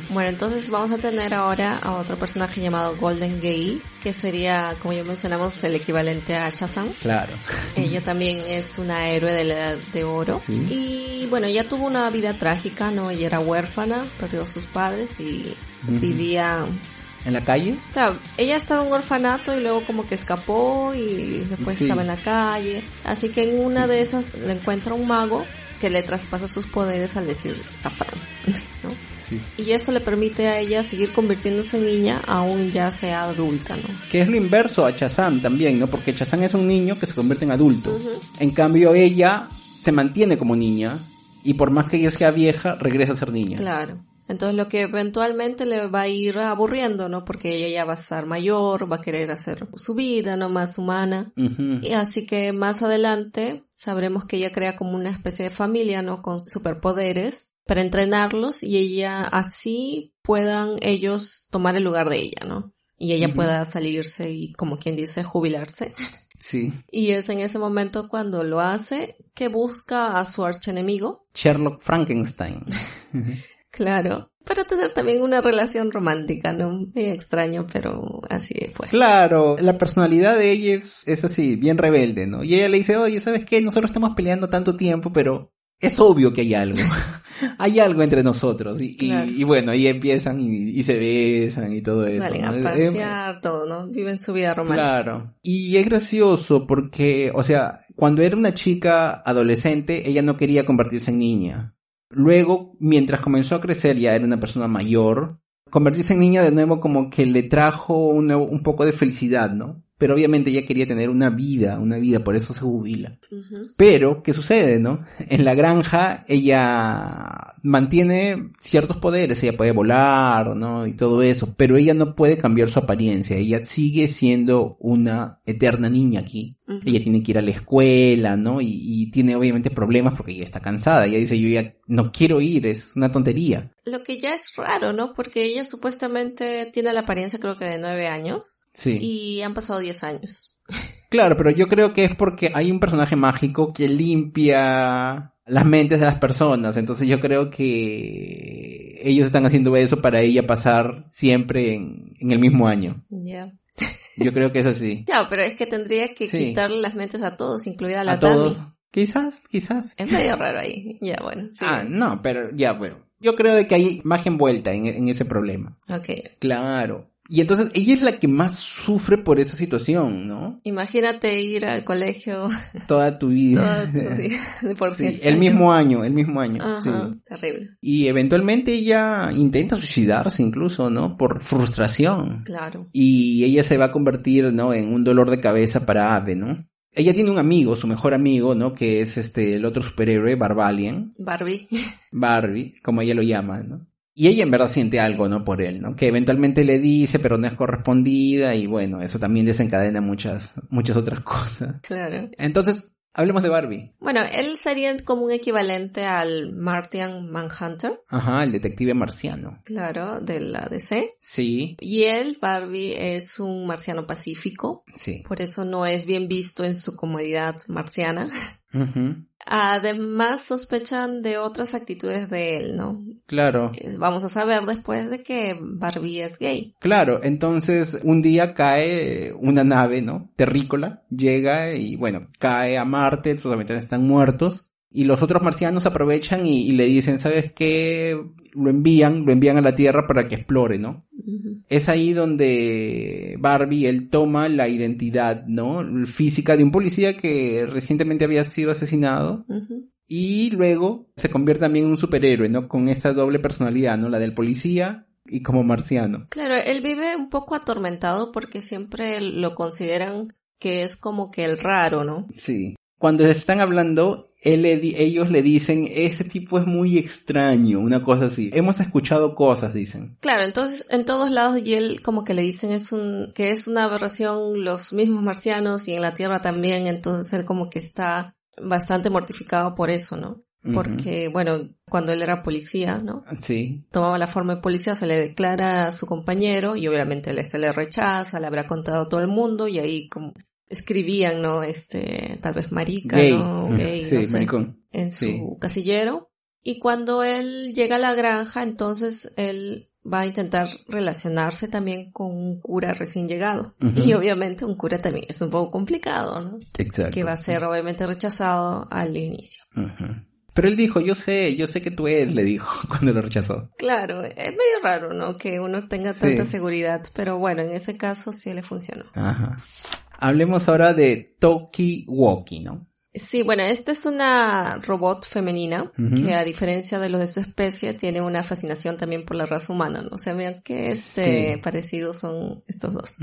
S1: Bueno, entonces vamos a tener ahora a otro personaje llamado Golden Gay, que sería, como ya mencionamos, el equivalente a Shazam.
S2: Claro.
S1: Ella también es una héroe de la edad de oro. Y bueno, ella tuvo una vida trágica, ¿no? Ella era huérfana, perdió a sus padres y vivía
S2: ¿En la calle?
S1: Claro, ella estaba en un orfanato y luego como que escapó y después estaba en la calle. Así que en una de esas le encuentra un mago que le traspasa sus poderes al decir Safran, Y esto le permite a ella seguir convirtiéndose en niña aún ya sea adulta, ¿no?
S2: Que es lo inverso a Chazam también, ¿no? Porque Chazam es un niño que se convierte en adulto. En cambio ella se mantiene como niña y por más que ella sea vieja, regresa a ser niña.
S1: Claro. Entonces lo que eventualmente le va a ir aburriendo, ¿no? Porque ella ya va a estar mayor, va a querer hacer su vida, ¿no? Más humana. Y así que más adelante sabremos que ella crea como una especie de familia, ¿no? Con superpoderes para entrenarlos y ella así puedan ellos tomar el lugar de ella, ¿no? Y ella pueda salirse y, como quien dice, jubilarse.
S2: Sí.
S1: Y es en ese momento cuando lo hace que busca a su archenemigo.
S2: Sherlock Frankenstein.
S1: Claro. Para tener también una relación romántica, ¿no? Muy extraño, pero así fue.
S2: Claro, la personalidad de ella es, así, bien rebelde, ¿no? Y ella le dice, oye, ¿sabes qué? Nosotros estamos peleando tanto tiempo, pero es obvio que hay algo. hay algo entre nosotros. Y, bueno, ahí empiezan y, se besan y todo eso.
S1: Salen a pasear, todo, ¿no? Viven su vida romántica.
S2: Claro. Y es gracioso porque, o sea, cuando era una chica adolescente, ella no quería convertirse en niña. Luego, mientras comenzó a crecer, ya era una persona mayor, convertirse en niña de nuevo como que le trajo un poco de felicidad, ¿no? Pero obviamente ella quería tener una vida, una vida, por eso se jubila. Pero, ¿qué sucede, no? En la granja ella mantiene ciertos poderes, ella puede volar, ¿no? Y todo eso, pero ella no puede cambiar su apariencia, ella sigue siendo una eterna niña aquí. Ella tiene que ir a la escuela, ¿no? Y, y, tiene obviamente problemas porque ella está cansada, ella dice, yo ya no quiero ir, es una tontería.
S1: Lo que ya es raro, ¿no? Porque ella supuestamente tiene la apariencia creo que de nueve años.
S2: Sí.
S1: Y han pasado 10 años.
S2: Claro, pero yo creo que es porque hay un personaje mágico que limpia las mentes de las personas. Entonces yo creo que ellos están haciendo eso para ella pasar siempre en, el mismo año.
S1: Ya.
S2: Yo creo que es así.
S1: Ya, pero es que tendría que quitarle las mentes a todos, incluida a la Tami.
S2: Quizás, quizás.
S1: Es medio raro ahí. Ya, bueno.
S2: Ah, no, pero ya, bueno. Yo creo de que hay magia envuelta en, en ese problema.
S1: Ok.
S2: Claro. Y entonces ella es la que más sufre por esa situación, ¿no?
S1: Imagínate ir al colegio.
S2: Toda tu vida.
S1: Toda tu vida. Por
S2: sí, el mismo año, el mismo año.
S1: Ajá, terrible.
S2: Y eventualmente ella intenta suicidarse incluso, ¿no? Por frustración.
S1: Claro.
S2: Y ella se va a convertir, ¿no? En un dolor de cabeza para Ave, ¿no? Ella tiene un amigo, su mejor amigo, ¿no? Que es este, el otro superhéroe, Barbalian.
S1: Barbie.
S2: Barbie, como ella lo llama, ¿no? Y ella en verdad siente algo, ¿no? Por él, ¿no? Que eventualmente le dice, pero no es correspondida y bueno, eso también desencadena muchas, muchas otras cosas.
S1: Claro.
S2: Entonces, hablemos de Barbie.
S1: Bueno, él sería como un equivalente al Martian Manhunter.
S2: Ajá, el detective marciano.
S1: Claro, de la DC.
S2: Sí.
S1: Y él, Barbie, es un marciano pacífico.
S2: Sí.
S1: Por eso no es bien visto en su comodidad marciana.
S2: Ajá.
S1: Además sospechan de otras actitudes de él, ¿no?
S2: Claro.
S1: Vamos a saber después de que Barbie es gay.
S2: Claro, entonces un día cae una nave, ¿no? Terrícola, llega y bueno, cae a Marte, sus habitantes están muertos y los otros marcianos aprovechan y, le dicen, ¿sabes qué? Lo envían, lo envían a la Tierra para que explore, ¿no? Es ahí donde Barbie, él toma la identidad, ¿no? Física de un policía que recientemente había sido asesinado. Y luego se convierte también en un superhéroe, ¿no? Con esa doble personalidad, ¿no? La del policía y como marciano.
S1: Claro, él vive un poco atormentado porque siempre lo consideran que es como que el raro, ¿no?
S2: Sí. Cuando están hablando, ellos le dicen, ese tipo es muy extraño, una cosa así. Hemos escuchado cosas, dicen.
S1: Claro, entonces en todos lados y él como que le dicen es un, que es una aberración los mismos marcianos y en la Tierra también, entonces él como que está bastante mortificado por eso, ¿no? Porque, bueno, cuando él era policía, ¿no?
S2: Sí.
S1: Tomaba la forma de policía, se le declara a su compañero y obviamente él este le rechaza, le habrá contado a todo el mundo y ahí como escribían, ¿no? Este, tal vez marica, ¿no? Gay,
S2: sí, maricón.
S1: en su casillero. Y cuando él llega a la granja, entonces él va a intentar relacionarse también con un cura recién llegado. Y obviamente un cura también es un poco complicado, ¿no?
S2: Exacto.
S1: Que va a ser obviamente rechazado al inicio.
S2: Pero él dijo, yo sé, yo sé que tú eres, le dijo cuando lo rechazó.
S1: Claro, es medio raro, ¿no? Que uno tenga tanta seguridad, pero bueno, en ese caso sí le funcionó.
S2: Ajá. Hablemos ahora de Toki Woki, ¿no?
S1: Sí, bueno, esta es una robot femenina que a diferencia de los de su especie tiene una fascinación también por la raza humana, ¿no? O sea, vean que este parecidos son estos dos.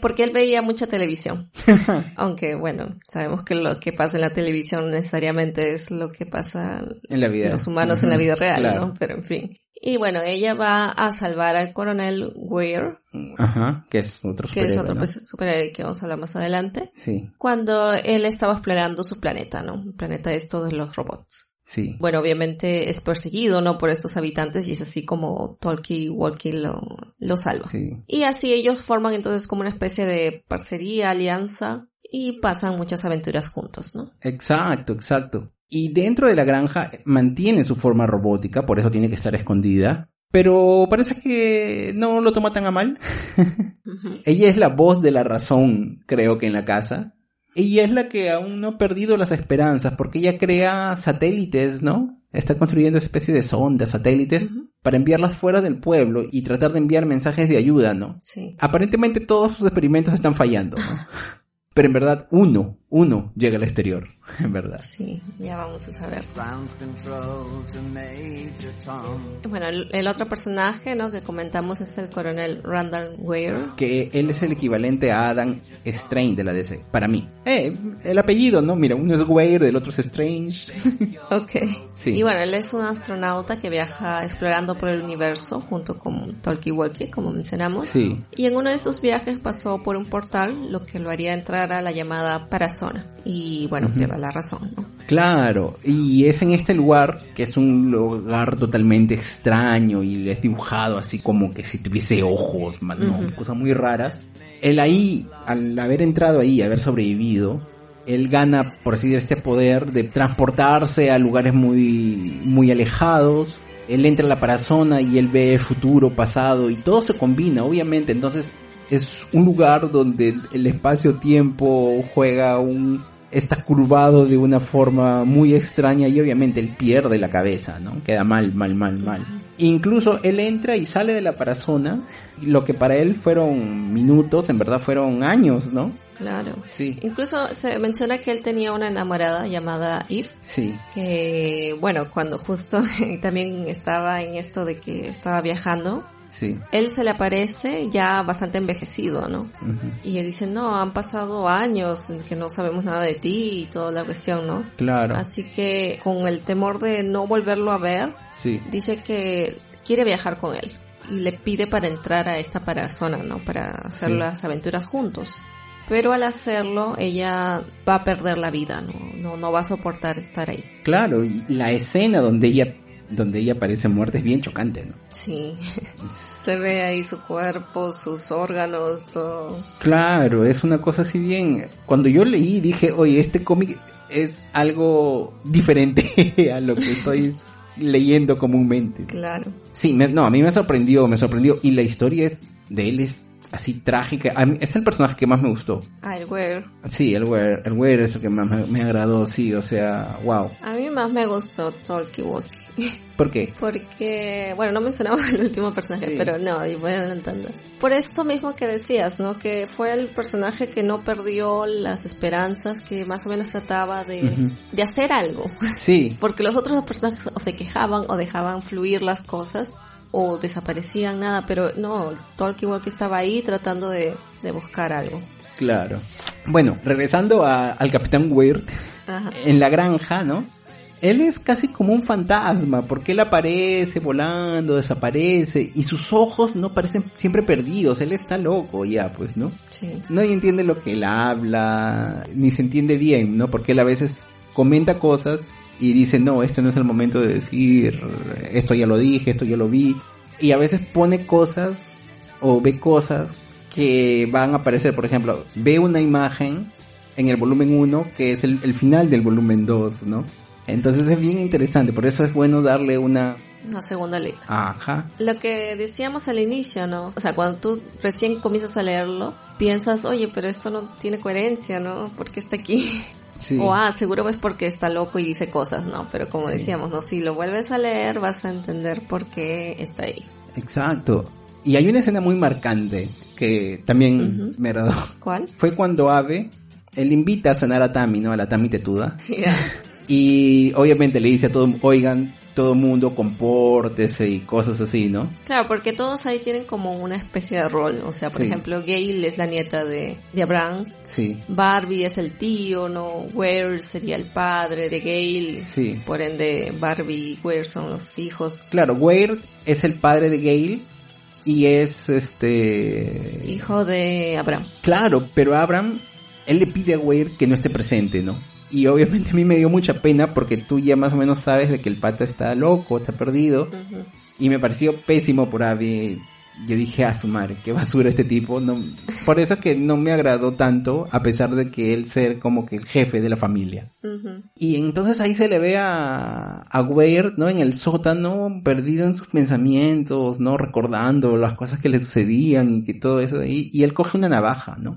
S1: Porque él veía mucha televisión. Aunque, bueno, sabemos que lo que pasa en la televisión necesariamente es lo que pasa
S2: en la vida.
S1: los humanos en la vida real, ¿no? Pero en fin. Y bueno, ella va a salvar al coronel Weir.
S2: Ajá, que es otro
S1: Que es otro pues, superhéroe que vamos a hablar más adelante.
S2: Sí.
S1: Cuando él estaba explorando su planeta, ¿no? El planeta es todos los robots.
S2: Sí.
S1: Bueno, obviamente es perseguido, ¿no? Por estos habitantes y es así como Tolkien Walkie lo, lo salva.
S2: Sí.
S1: Y así ellos forman entonces como una especie de parcería, alianza y pasan muchas aventuras juntos, ¿no?
S2: Exacto, exacto. Y dentro de la granja mantiene su forma robótica, por eso tiene que estar escondida. Pero parece que no lo toma tan a mal. Ella es la voz de la razón, creo que en la casa. Ella es la que aún no ha perdido las esperanzas, porque ella crea satélites, ¿no? Está construyendo especie de sondas, satélites, para enviarlas fuera del pueblo y tratar de enviar mensajes de ayuda, ¿no?
S1: Sí.
S2: Aparentemente todos sus experimentos están fallando, ¿no? Pero en verdad uno, uno llega al exterior, en verdad.
S1: Sí, ya vamos a saber. Bueno, el, el, otro personaje, ¿no? Que comentamos es el coronel Randall Weir.
S2: Que él es el equivalente a Adam Strange de la DC, para mí. Eh, el apellido, ¿no? Mira, uno es Weir, el otro es Strange.
S1: ok.
S2: Sí.
S1: Y bueno, él es un astronauta que viaja explorando por el universo junto con Tolkien Walkie, como mencionamos.
S2: Sí.
S1: Y en uno de sus viajes pasó por un portal, lo que lo haría entrar a la llamada Y bueno, pierde la razón, ¿no?
S2: Claro, y es en este lugar, que es un lugar totalmente extraño y es dibujado así como que si tuviese ojos, ¿no? cosas muy raras. Él ahí, al haber entrado ahí, haber sobrevivido, él gana, por así decir, este poder de transportarse a lugares muy, muy alejados. Él entra a la parazona y él ve el futuro, pasado y todo se combina, obviamente. Entonces es un lugar donde el espacio-tiempo juega un está curvado de una forma muy extraña y obviamente él pierde la cabeza, ¿no? Queda mal, mal, mal, mal. Incluso él entra y sale de la parazona, lo que para él fueron minutos, en verdad fueron años, ¿no?
S1: Claro.
S2: Sí.
S1: Incluso se menciona que él tenía una enamorada llamada Eve.
S2: Sí.
S1: Que, bueno, cuando justo también estaba en esto de que estaba viajando,
S2: Sí.
S1: Él se le aparece ya bastante envejecido, ¿no? Y él dice, no, han pasado años en que no sabemos nada de ti y toda la cuestión, ¿no?
S2: Claro.
S1: Así que con el temor de no volverlo a ver,
S2: Sí.
S1: dice que quiere viajar con él y le pide para entrar a esta parazona, ¿no? Para hacer
S2: Sí.
S1: las aventuras juntos. Pero al hacerlo, ella va a perder la vida, ¿no? No, no va a soportar estar ahí.
S2: Claro, y la escena donde ella donde ella aparece muerta es bien chocante, ¿no?
S1: Sí. Se ve ahí su cuerpo, sus órganos, todo.
S2: Claro, es una cosa así bien. Cuando yo leí dije, oye, este cómic es algo diferente a lo que estoy leyendo comúnmente.
S1: Claro.
S2: Sí, me- no, a mí me sorprendió, me sorprendió. Y la historia es de él es así trágica. A mí- es el personaje que más me gustó.
S1: Ah, el Weir.
S2: Sí, el Weir, el Weir es el que más me, me agradó, sí, o sea, wow.
S1: A mí más me gustó Talkie Walkie.
S2: ¿Por qué?
S1: Porque, bueno, no mencionamos el último personaje,
S2: Sí.
S1: pero no, y voy adelantando. Por esto mismo que decías, ¿no? Que fue el personaje que no perdió las esperanzas, que más o menos trataba de,
S2: Ujú.
S1: de hacer algo.
S2: Sí,
S1: Porque los otros dos personajes o se quejaban o dejaban fluir las cosas o desaparecían nada, pero no, Tolkien Walkie estaba ahí tratando de, de buscar algo.
S2: claro. Bueno, regresando a- al Capitán Weird,
S1: Ajá.
S2: en la granja, ¿no? Él es casi como un fantasma, porque él aparece volando, desaparece, y sus ojos no parecen siempre perdidos, él está loco ya, pues, ¿no?
S1: Sí.
S2: Nadie entiende lo que él habla, ni se entiende bien, ¿no? Porque él a veces comenta cosas y dice, no, este no es el momento de decir, esto ya lo dije, esto ya lo vi, y a veces pone cosas o ve cosas que van a aparecer, por ejemplo, ve una imagen en el volumen 1 que es el, el final del volumen 2, ¿no? Entonces es bien interesante, por eso es bueno darle una...
S1: Una segunda ley.
S2: Ajá.
S1: Lo que decíamos al inicio, ¿no? O sea, cuando tú recién comienzas a leerlo, piensas, oye, pero esto no tiene coherencia, ¿no? ¿Por qué está aquí?
S2: Sí.
S1: O, ah, seguro es porque está loco y dice cosas, ¿no? Pero como
S2: Sí.
S1: decíamos, ¿no? Si lo vuelves a leer, vas a entender por qué está ahí.
S2: Exacto. Y hay una escena muy marcante que también
S1: Ujú.
S2: me agradó.
S1: ¿Cuál?
S2: Fue cuando Ave él invita a sanar a Tami, ¿no? A la Tami tetuda.
S1: Ya.
S2: Y obviamente le dice a todo, oigan, todo mundo compórtese y cosas así, ¿no?
S1: Claro, porque todos ahí tienen como una especie de rol. O sea, por
S2: Sí.
S1: ejemplo, Gail es la nieta de, de Abraham.
S2: Sí,
S1: Barbie es el tío, ¿no? Ware sería el padre de Gail.
S2: sí.
S1: Por ende, Barbie y Ware son los hijos.
S2: Claro, Weir es el padre de Gail y es este...
S1: Hijo de Abraham.
S2: Claro, pero Abraham, él le pide a Weir que no esté presente, ¿no? Y obviamente a mí me dio mucha pena porque tú ya más o menos sabes de que el pata está loco, está perdido. Y me pareció pésimo por Abby. Yo dije, a su madre, qué basura este tipo. No, por eso es que no me agradó tanto, a pesar de que él ser como que el jefe de la familia. Y entonces ahí se le ve a, a Weir, ¿no? En el sótano, perdido en sus pensamientos, ¿no? Recordando las cosas que le sucedían y que todo eso. Y, y él coge una navaja, ¿no?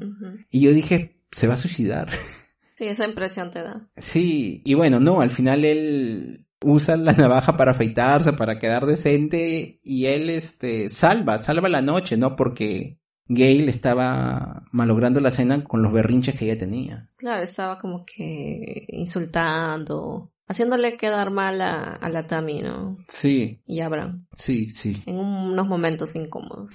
S2: Y yo dije, se va a suicidar.
S1: Sí, esa impresión te da.
S2: Sí, y bueno, no, al final él usa la navaja para afeitarse, para quedar decente, y él, este, salva, salva la noche, ¿no? Porque Gail estaba malogrando la cena con los berrinches que ella tenía.
S1: Claro, estaba como que insultando, haciéndole quedar mal a, a la Tami, ¿no?
S2: Sí,
S1: Y a Abraham,
S2: sí, sí.
S1: en unos momentos incómodos.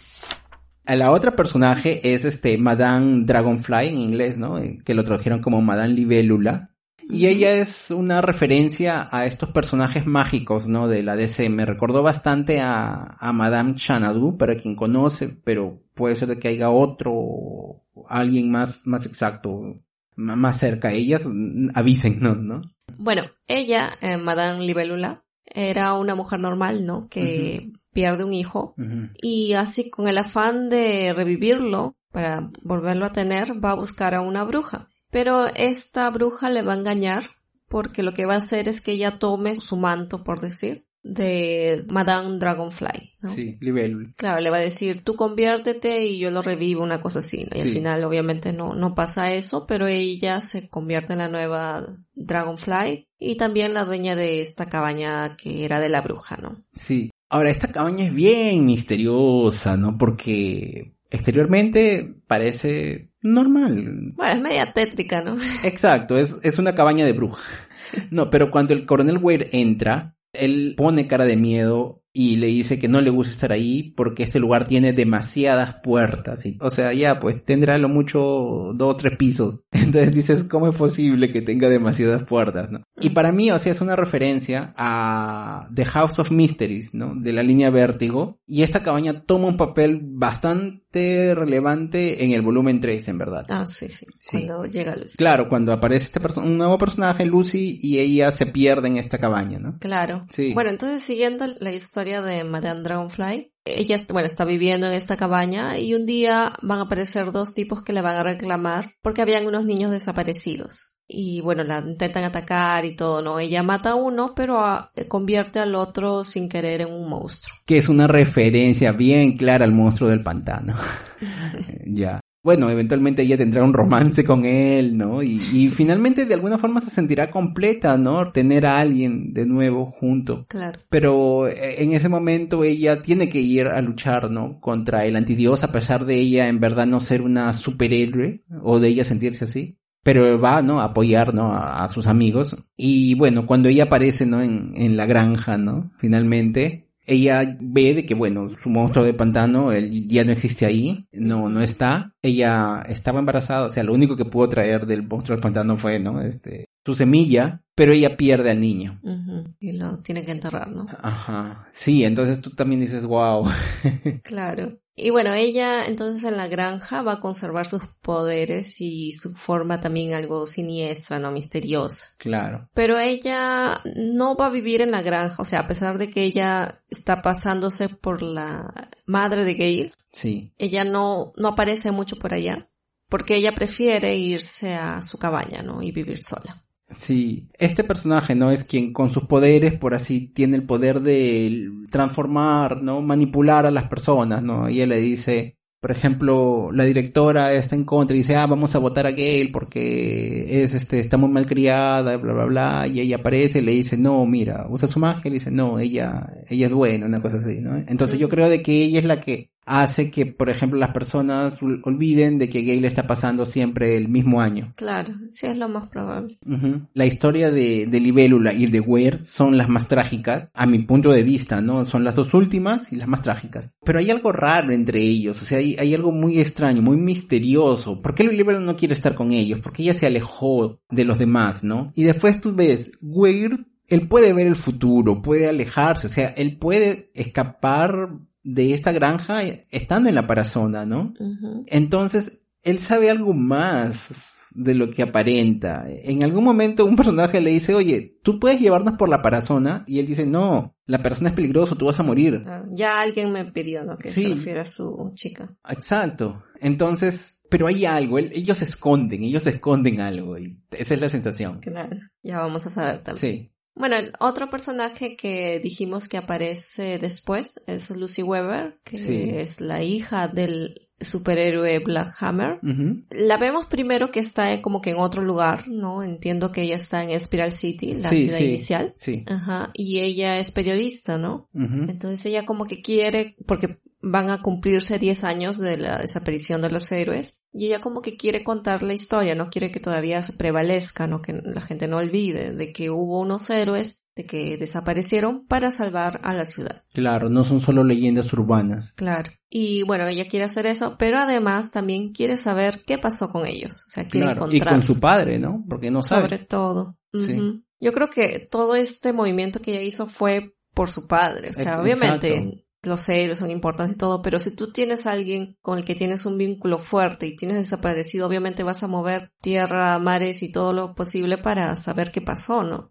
S2: La otra personaje es este Madame Dragonfly en inglés, ¿no? Eh, Que lo tradujeron como Madame Libélula. Y ella es una referencia a estos personajes mágicos, ¿no? De la DC. Me recordó bastante a, a Madame Xanadu, para quien conoce, pero puede ser de que haya otro, alguien más, más exacto, más cerca a ellas, mm, avísennos, ¿no?
S1: Bueno, ella, eh, Madame Libélula, era una mujer normal, ¿no? Que pierde un hijo y así con el afán de revivirlo para volverlo a tener va a buscar a una bruja. Pero esta bruja le va a engañar porque lo que va a hacer es que ella tome su manto, por decir, de Madame Dragonfly. ¿no?
S2: Sí, Libélula.
S1: Claro, le va a decir, tú conviértete y yo lo revivo, una cosa así, ¿no? Y al final obviamente no, no pasa eso, pero ella se convierte en la nueva Dragonfly y también la dueña de esta cabaña que era de la bruja, ¿no?
S2: Sí. Ahora, esta cabaña es bien misteriosa, ¿no? Porque exteriormente parece normal.
S1: Bueno, es media tétrica, ¿no?
S2: Exacto, es, es una cabaña de bruja. No, pero cuando el coronel Wade entra, él pone cara de miedo y le dice que no le gusta estar ahí porque este lugar tiene demasiadas puertas. Y, o sea, ya, pues tendrá lo mucho dos o tres pisos. Entonces dices, ¿cómo es posible que tenga demasiadas puertas, no? Y para mí, o sea, es una referencia a The House of Mysteries, ¿no? De la línea Vértigo. Y esta cabaña toma un papel bastante relevante en el volumen 3, en verdad.
S1: Ah, sí, sí,
S2: Sí.
S1: cuando llega Lucy.
S2: Claro, cuando aparece este un nuevo personaje, Lucy, y ella se pierde en esta cabaña, ¿no?
S1: Claro.
S2: Sí.
S1: Bueno, entonces siguiendo la historia de Madame Dragonfly, ella, bueno, está viviendo en esta cabaña y un día van a aparecer dos tipos que le van a reclamar porque habían unos niños desaparecidos. Y bueno, la intentan atacar y todo, ¿no? Ella mata a uno, pero ah, convierte al otro sin querer en un monstruo.
S2: Que es una referencia bien clara al monstruo del pantano. ya. Bueno, eventualmente ella tendrá un romance con él, ¿no? Y, y finalmente de alguna forma se sentirá completa, ¿no? Tener a alguien de nuevo junto.
S1: Claro.
S2: Pero eh, en ese momento ella tiene que ir a luchar, ¿no? Contra el antidios, a pesar de ella en verdad no ser una superhéroe, o de ella sentirse así. Pero va, ¿no? A apoyar, ¿no? A, a sus amigos. Y bueno, cuando ella aparece, ¿no? En, en la granja, ¿no? Finalmente, ella ve de que, bueno, su monstruo de pantano, él ya no existe ahí, no, no está. Ella estaba embarazada, o sea, lo único que pudo traer del monstruo del pantano fue, ¿no? Este, su semilla, pero ella pierde al niño.
S1: Y lo tiene que enterrar, ¿no?
S2: Ajá. Sí, entonces tú también dices, wow.
S1: Claro. Y bueno, ella entonces en la granja va a conservar sus poderes y su forma también algo siniestra, ¿no? Misteriosa.
S2: claro.
S1: Pero ella no va a vivir en la granja, o sea, a pesar de que ella está pasándose por la madre de Gail,
S2: Sí.
S1: ella no, no aparece mucho por allá, porque ella prefiere irse a su cabaña, ¿no? Y vivir sola.
S2: Sí. Este personaje, ¿no? Es quien con sus poderes, por así, tiene el poder de transformar, ¿no? Manipular a las personas, ¿no? Y ella le dice, por ejemplo, la directora está en contra y dice, ah, vamos a votar a Gail porque es, este, está muy mal criada, bla, bla, bla. Y ella aparece y le dice, no, mira, usa su magia. Y le dice, no, ella, ella es buena, una cosa así, ¿no? Entonces yo creo de que ella es la que hace que, por ejemplo, las personas olviden de que Gale está pasando siempre el mismo año.
S1: Claro, sí es lo más probable.
S2: La historia de, de Libélula y de Weird son las más trágicas, a mi punto de vista, ¿no? Son las dos últimas y las más trágicas. Pero hay algo raro entre ellos, o sea, hay, hay algo muy extraño, muy misterioso. ¿Por qué Libélula no quiere estar con ellos? Porque ella se alejó de los demás, ¿no? Y después tú ves, Weird él puede ver el futuro, puede alejarse, o sea, él puede escapar de esta granja estando en la parazona, ¿no? Entonces, él sabe algo más de lo que aparenta. En algún momento un personaje le dice, oye, tú puedes llevarnos por la parazona, y él dice, no, la persona es peligrosa, tú vas a morir.
S1: ya alguien me pidió, ¿no? Que se refiera a su chica.
S2: Exacto. Entonces, pero hay algo, ellos se esconden, ellos esconden algo, y esa es la sensación.
S1: Claro, ya vamos a saber también. Sí. Bueno, otro personaje que dijimos que aparece después es Lucy Weber, que es la hija del superhéroe Black Hammer. La vemos primero que está como que en otro lugar, ¿no? Entiendo que ella está en Spiral City, la ciudad inicial. Sí. Ajá. Y ella es periodista, ¿no? Entonces ella como que quiere, porque van a cumplirse 10 años de la desaparición de los héroes y ella como que quiere contar la historia, no quiere que todavía se prevalezca, no que la gente no olvide de que hubo unos héroes de que desaparecieron para salvar a la ciudad.
S2: Claro, no son solo leyendas urbanas.
S1: Claro. Y bueno, ella quiere hacer eso, pero además también quiere saber qué pasó con ellos, o sea, quiere claro.
S2: Y con su padre, ¿no? Porque no sabe.
S1: Sobre todo. Sí. Yo creo que todo este movimiento que ella hizo fue por su padre, o sea, obviamente los héroes son importantes y todo, pero si tú tienes a alguien con el que tienes un vínculo fuerte y tienes desaparecido, obviamente vas a mover tierra, mares y todo lo posible para saber qué pasó, ¿no?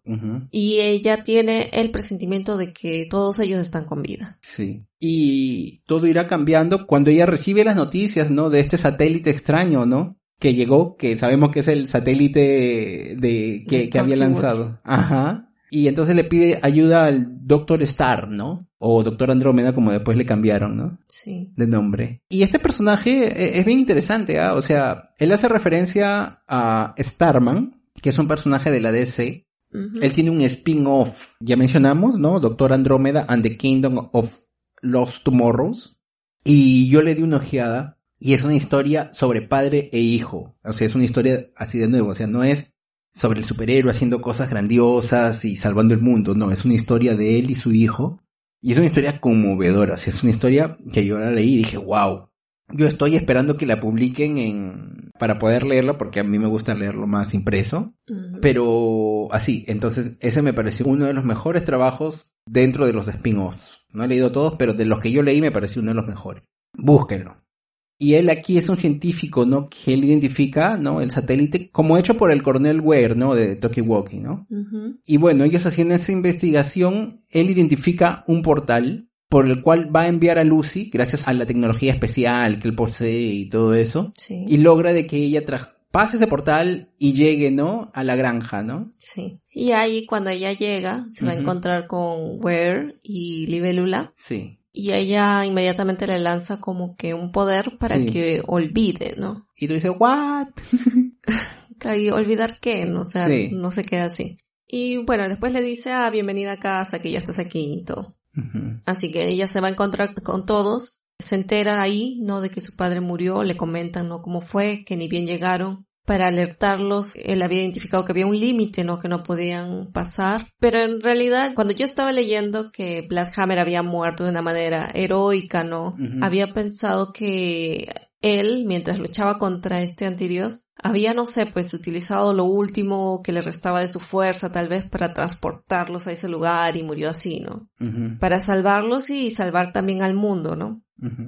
S1: Y ella tiene el presentimiento de que todos ellos están con vida.
S2: Sí. Y todo irá cambiando cuando ella recibe las noticias, ¿no? De este satélite extraño, ¿no? Que llegó, que sabemos que es el satélite de que, que había lanzado. Ajá. Y entonces le pide ayuda al Doctor Star, ¿no? O Doctor Andrómeda, como después le cambiaron, ¿no?
S1: Sí.
S2: De nombre. Y este personaje e, es bien interesante, ¿ah? O sea, él hace referencia a Starman, que es un personaje de la DC. Él tiene un spin-off, ya mencionamos, ¿no? Doctor Andrómeda and the Kingdom of Lost Tomorrows. Y yo le di una ojeada. Y es una historia sobre padre e hijo. O sea, es una historia así de nuevo. O sea, no es sobre el superhéroe haciendo cosas grandiosas y salvando el mundo. No, es una historia de él y su hijo. Y es una historia conmovedora. es una historia que yo la leí y dije, wow. Yo estoy esperando que la publiquen en para poder leerla porque a mí me gusta leerlo más impreso. Pero así, entonces ese me pareció uno de los mejores trabajos dentro de los spin-offs. No he leído todos, pero de los que yo leí me pareció uno de los mejores. Búsquenlo. Y él aquí es un científico, ¿no? Que él identifica, ¿no? El satélite como hecho por el coronel Ware, ¿no? De Tokiwoki, ¿no? Y bueno, ellos haciendo esa investigación, él identifica un portal por el cual va a enviar a Lucy, gracias a la tecnología especial que él posee y todo eso. Sí. Y logra de que ella pase ese portal y llegue, ¿no? A la granja, ¿no?
S1: Sí. Y ahí cuando ella llega, se va a encontrar con Ware y Libélula.
S2: Sí
S1: y ella inmediatamente le lanza como que un poder para que olvide, ¿no?
S2: Y tú dices, ¿what?
S1: ¿Y olvidar qué? ¿no? O sea, no se queda así. Y bueno, después le dice, ah, bienvenida a casa, que ya estás aquí y todo. Así que ella se va a encontrar con todos, se entera ahí, ¿no? De que su padre murió, le comentan, ¿no? Cómo fue, que ni bien llegaron para alertarlos. Él había identificado que había un límite, ¿no? Que no podían pasar. Pero en realidad, cuando yo estaba leyendo que Hammer había muerto de una manera heroica, ¿no? Había pensado que él, mientras luchaba contra este antidios, había, no sé, pues utilizado lo último que le restaba de su fuerza, tal vez para transportarlos a ese lugar y murió así, ¿no? Para salvarlos y salvar también al mundo, ¿no?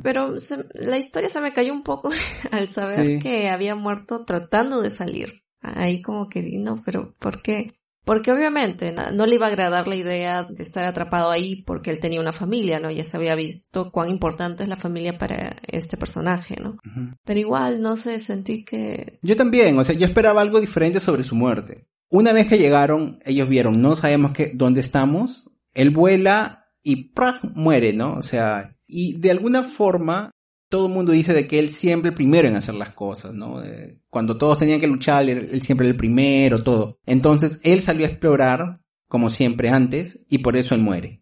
S1: Pero la historia se me cayó un poco al saber que había muerto tratando de salir. Ahí como que, no, pero ¿por qué? Porque obviamente no, le iba a agradar la idea de estar atrapado ahí porque él tenía una familia, ¿no? Ya se había visto cuán importante es la familia para este personaje, ¿no? Pero igual, no sé, sentí que...
S2: Yo también, o sea, yo esperaba algo diferente sobre su muerte. Una vez que llegaron, ellos vieron, no sabemos qué, dónde estamos, él vuela y muere, ¿no? O sea, y de alguna forma, todo el mundo dice de que él siempre el primero en hacer las cosas, ¿no? cuando todos tenían que luchar, él, siempre el primero, todo. Entonces, él salió a explorar como siempre antes, y por eso él muere.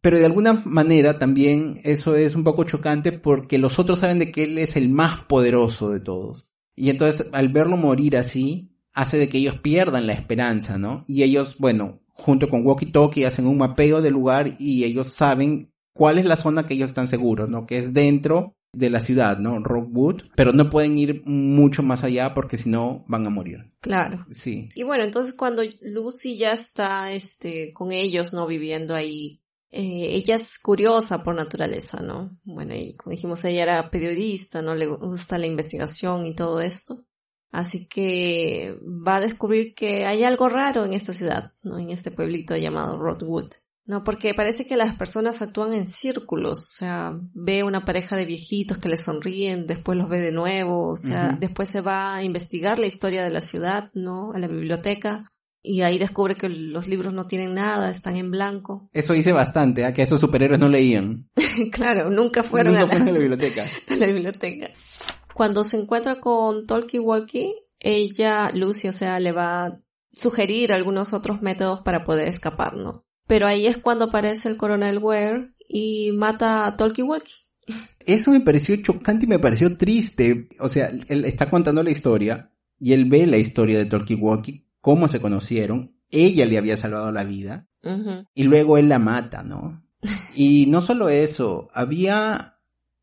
S2: Pero de alguna manera también eso es un poco chocante porque los otros saben de que él es el más poderoso de todos. Y entonces al verlo morir así, hace de que ellos pierdan la esperanza, ¿no? Y ellos, bueno, junto con Walkie Talkie hacen un mapeo del lugar y ellos saben cuál es la zona que ellos están seguros, ¿no? Que es dentro de la ciudad, ¿no? Rockwood, pero no pueden ir mucho más allá porque si no van a morir.
S1: Claro.
S2: Sí.
S1: Y bueno, entonces cuando Lucy ya está, este, con ellos, ¿no? Viviendo ahí, eh, ella es curiosa por naturaleza, ¿no? Bueno, y como dijimos, ella era periodista, ¿no? Le gusta la investigación y todo esto. Así que va a descubrir que hay algo raro en esta ciudad, ¿no? En este pueblito llamado Rockwood. No, porque parece que las personas actúan en círculos, o sea, ve una pareja de viejitos que le sonríen, después los ve de nuevo, o sea, después se va a investigar la historia de la ciudad, ¿no? A la biblioteca, y ahí descubre que los libros no tienen nada, están en blanco.
S2: Eso dice bastante, ¿eh? que esos superhéroes no leían.
S1: claro, nunca fueron,
S2: a, la, biblioteca.
S1: a la biblioteca. Cuando se encuentra con Tolkien Walkie, ella, Lucy, o sea, le va a sugerir algunos otros métodos para poder escapar, ¿no? Pero ahí es cuando aparece el coronel Ware y mata a Walkie.
S2: Eso me pareció chocante y me pareció triste. O sea, él está contando la historia y él ve la historia de Walkie, cómo se conocieron. Ella le había salvado la vida y luego él la mata, ¿no? y no solo eso, había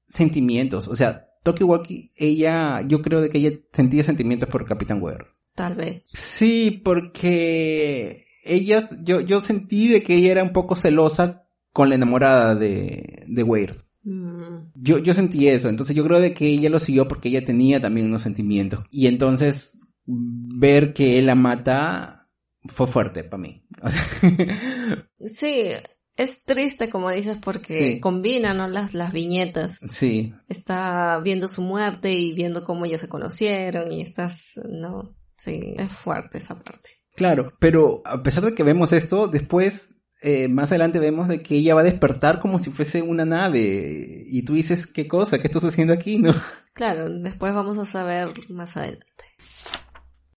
S2: sentimientos. O sea, Walkie, ella, yo creo de que ella sentía sentimientos por Capitán Ware.
S1: Tal vez.
S2: Sí, porque ellas, yo, yo sentí de que ella era un poco celosa con la enamorada de, de Weir. Mm. Yo, yo sentí eso, entonces yo creo de que ella lo siguió porque ella tenía también unos sentimientos. Y entonces ver que él la mata fue fuerte para mí.
S1: sí, es triste como dices porque combina ¿no? las, las viñetas.
S2: Sí.
S1: Está viendo su muerte y viendo cómo ellos se conocieron y estás, no, sí, es fuerte esa parte.
S2: Claro, pero a pesar de que vemos esto, después, eh, más adelante vemos de que ella va a despertar como si fuese una nave. Y tú dices, ¿qué cosa? ¿Qué estás haciendo aquí? ¿No?
S1: Claro, después vamos a saber más adelante.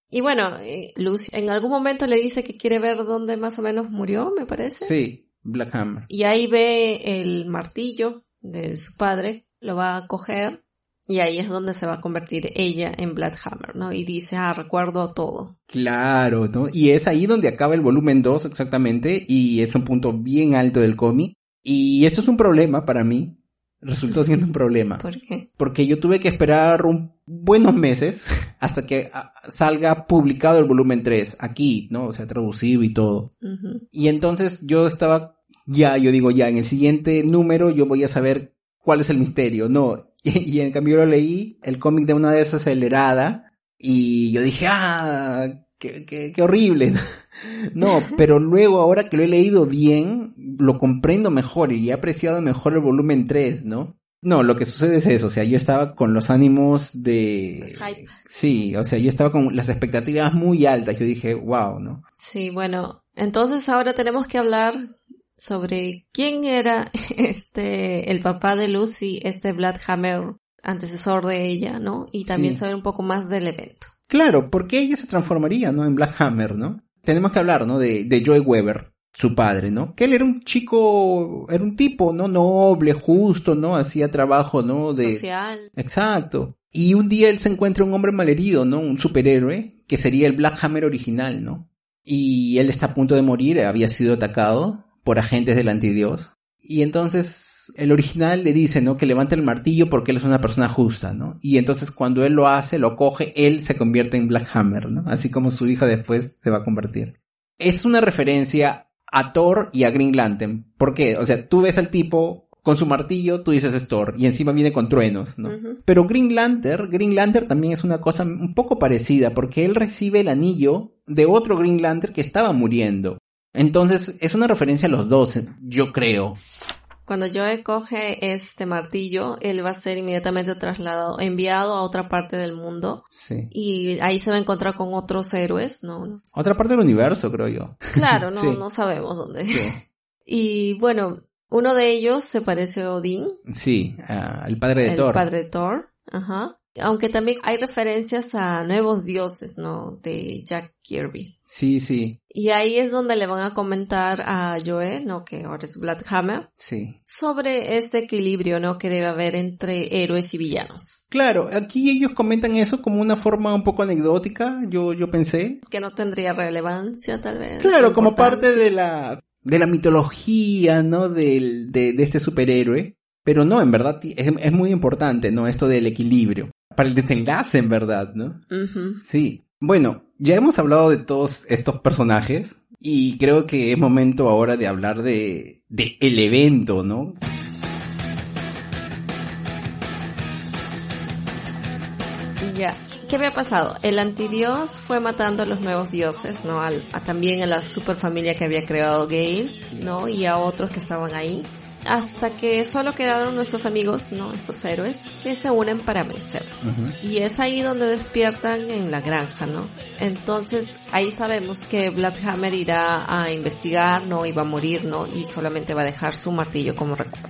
S1: Y bueno, eh, Lucy en algún momento le dice que quiere ver dónde más o menos murió, me parece.
S2: Sí, Black Hammer.
S1: Y ahí ve el martillo de su padre, lo va a coger y ahí es donde se va a convertir ella en Bloodhammer, ¿no? Y dice, ah, recuerdo todo.
S2: Claro, ¿no? Y es ahí donde acaba el volumen 2 exactamente, y es un punto bien alto del cómic. Y eso es un problema para mí. Resultó siendo un problema.
S1: ¿Por qué?
S2: Porque yo tuve que esperar un buenos meses hasta que ah, salga publicado el volumen 3 aquí, ¿no? O sea, traducido y todo. Y entonces yo estaba, ya, yo digo, ya, en el siguiente número yo voy a saber cuál es el misterio. No, Y, en cambio lo leí, el cómic de una acelerada y yo dije, ah, qué, qué, horrible. no, pero luego ahora que lo he leído bien, lo comprendo mejor y he apreciado mejor el volumen 3, ¿no? No, lo que sucede es eso, o sea, yo estaba con los ánimos de... Sí, o sea, yo estaba con las expectativas muy altas, yo dije, wow, ¿no?
S1: Sí, bueno, entonces ahora tenemos que hablar sobre quién era este, el papá de Lucy, este Hammer, antecesor de ella, ¿no? Y también saber un poco más del evento.
S2: Claro, porque ella se transformaría, ¿no? En Hammer, ¿no? Tenemos que hablar, ¿no? De, de Joy Weber, su padre, ¿no? Que él era un chico, era un tipo, ¿no? Noble, justo, ¿no? Hacía trabajo, ¿no? De...
S1: Social.
S2: Exacto. Y un día él se encuentra un hombre malherido, ¿no? Un superhéroe, que sería el Black Hammer original, ¿no? Y él está a punto de morir, había sido atacado por agentes del antidios. Y entonces el original le dice, ¿no? Que levante el martillo porque él es una persona justa, ¿no? Y entonces cuando él lo hace, lo coge, él se convierte en Black Hammer, ¿no? Así como su hija después se va a convertir. Es una referencia a Thor y a Green Lantern. ¿Por qué? O sea, tú ves al tipo con su martillo, tú dices es Thor y encima viene con truenos, ¿no? Pero Green Lantern, Green Lantern también es una cosa un poco parecida porque él recibe el anillo de otro Green Lantern que estaba muriendo. Entonces, es una referencia a los dos, yo creo.
S1: Cuando Joe coge este martillo, él va a ser inmediatamente trasladado, enviado a otra parte del mundo.
S2: Sí.
S1: Y ahí se va a encontrar con otros héroes, ¿no?
S2: Otra parte del universo, creo yo.
S1: Claro, no, no sabemos dónde. Y bueno, uno de ellos se parece a Odín.
S2: Sí, el padre de Thor.
S1: El padre de Thor, ajá. Aunque también hay referencias a nuevos dioses, ¿no? De Jack Kirby.
S2: Sí, sí.
S1: Y ahí es donde le van a comentar a Joe, ¿no? Que ahora es Bloodhammer.
S2: Sí.
S1: Sobre este equilibrio, ¿no? Que debe haber entre héroes y villanos.
S2: Claro, aquí ellos comentan eso como una forma un poco anecdótica, yo, yo pensé.
S1: Que no tendría relevancia, tal vez.
S2: Claro, como parte de la, de la mitología, ¿no? Del, de, de este superhéroe. Pero no, en verdad es, es, muy importante, ¿no? Esto del equilibrio. Para el desenlace, en verdad, ¿no? Sí. Bueno, ya hemos hablado de todos estos personajes y creo que es momento ahora de hablar de, de el evento, ¿no?
S1: Ya. ¿Qué había pasado? El antidios fue matando a los nuevos dioses, ¿no? Al, a, también a la superfamilia que había creado Gale, ¿no? Y a otros que estaban ahí. Hasta que solo quedaron nuestros amigos, ¿no? Estos héroes, que se unen para vencer. Y es ahí donde despiertan en la granja, ¿no? Entonces, ahí sabemos que Bloodhammer irá a investigar, ¿no? Y va a morir, ¿no? Y solamente va a dejar su martillo como recuerdo.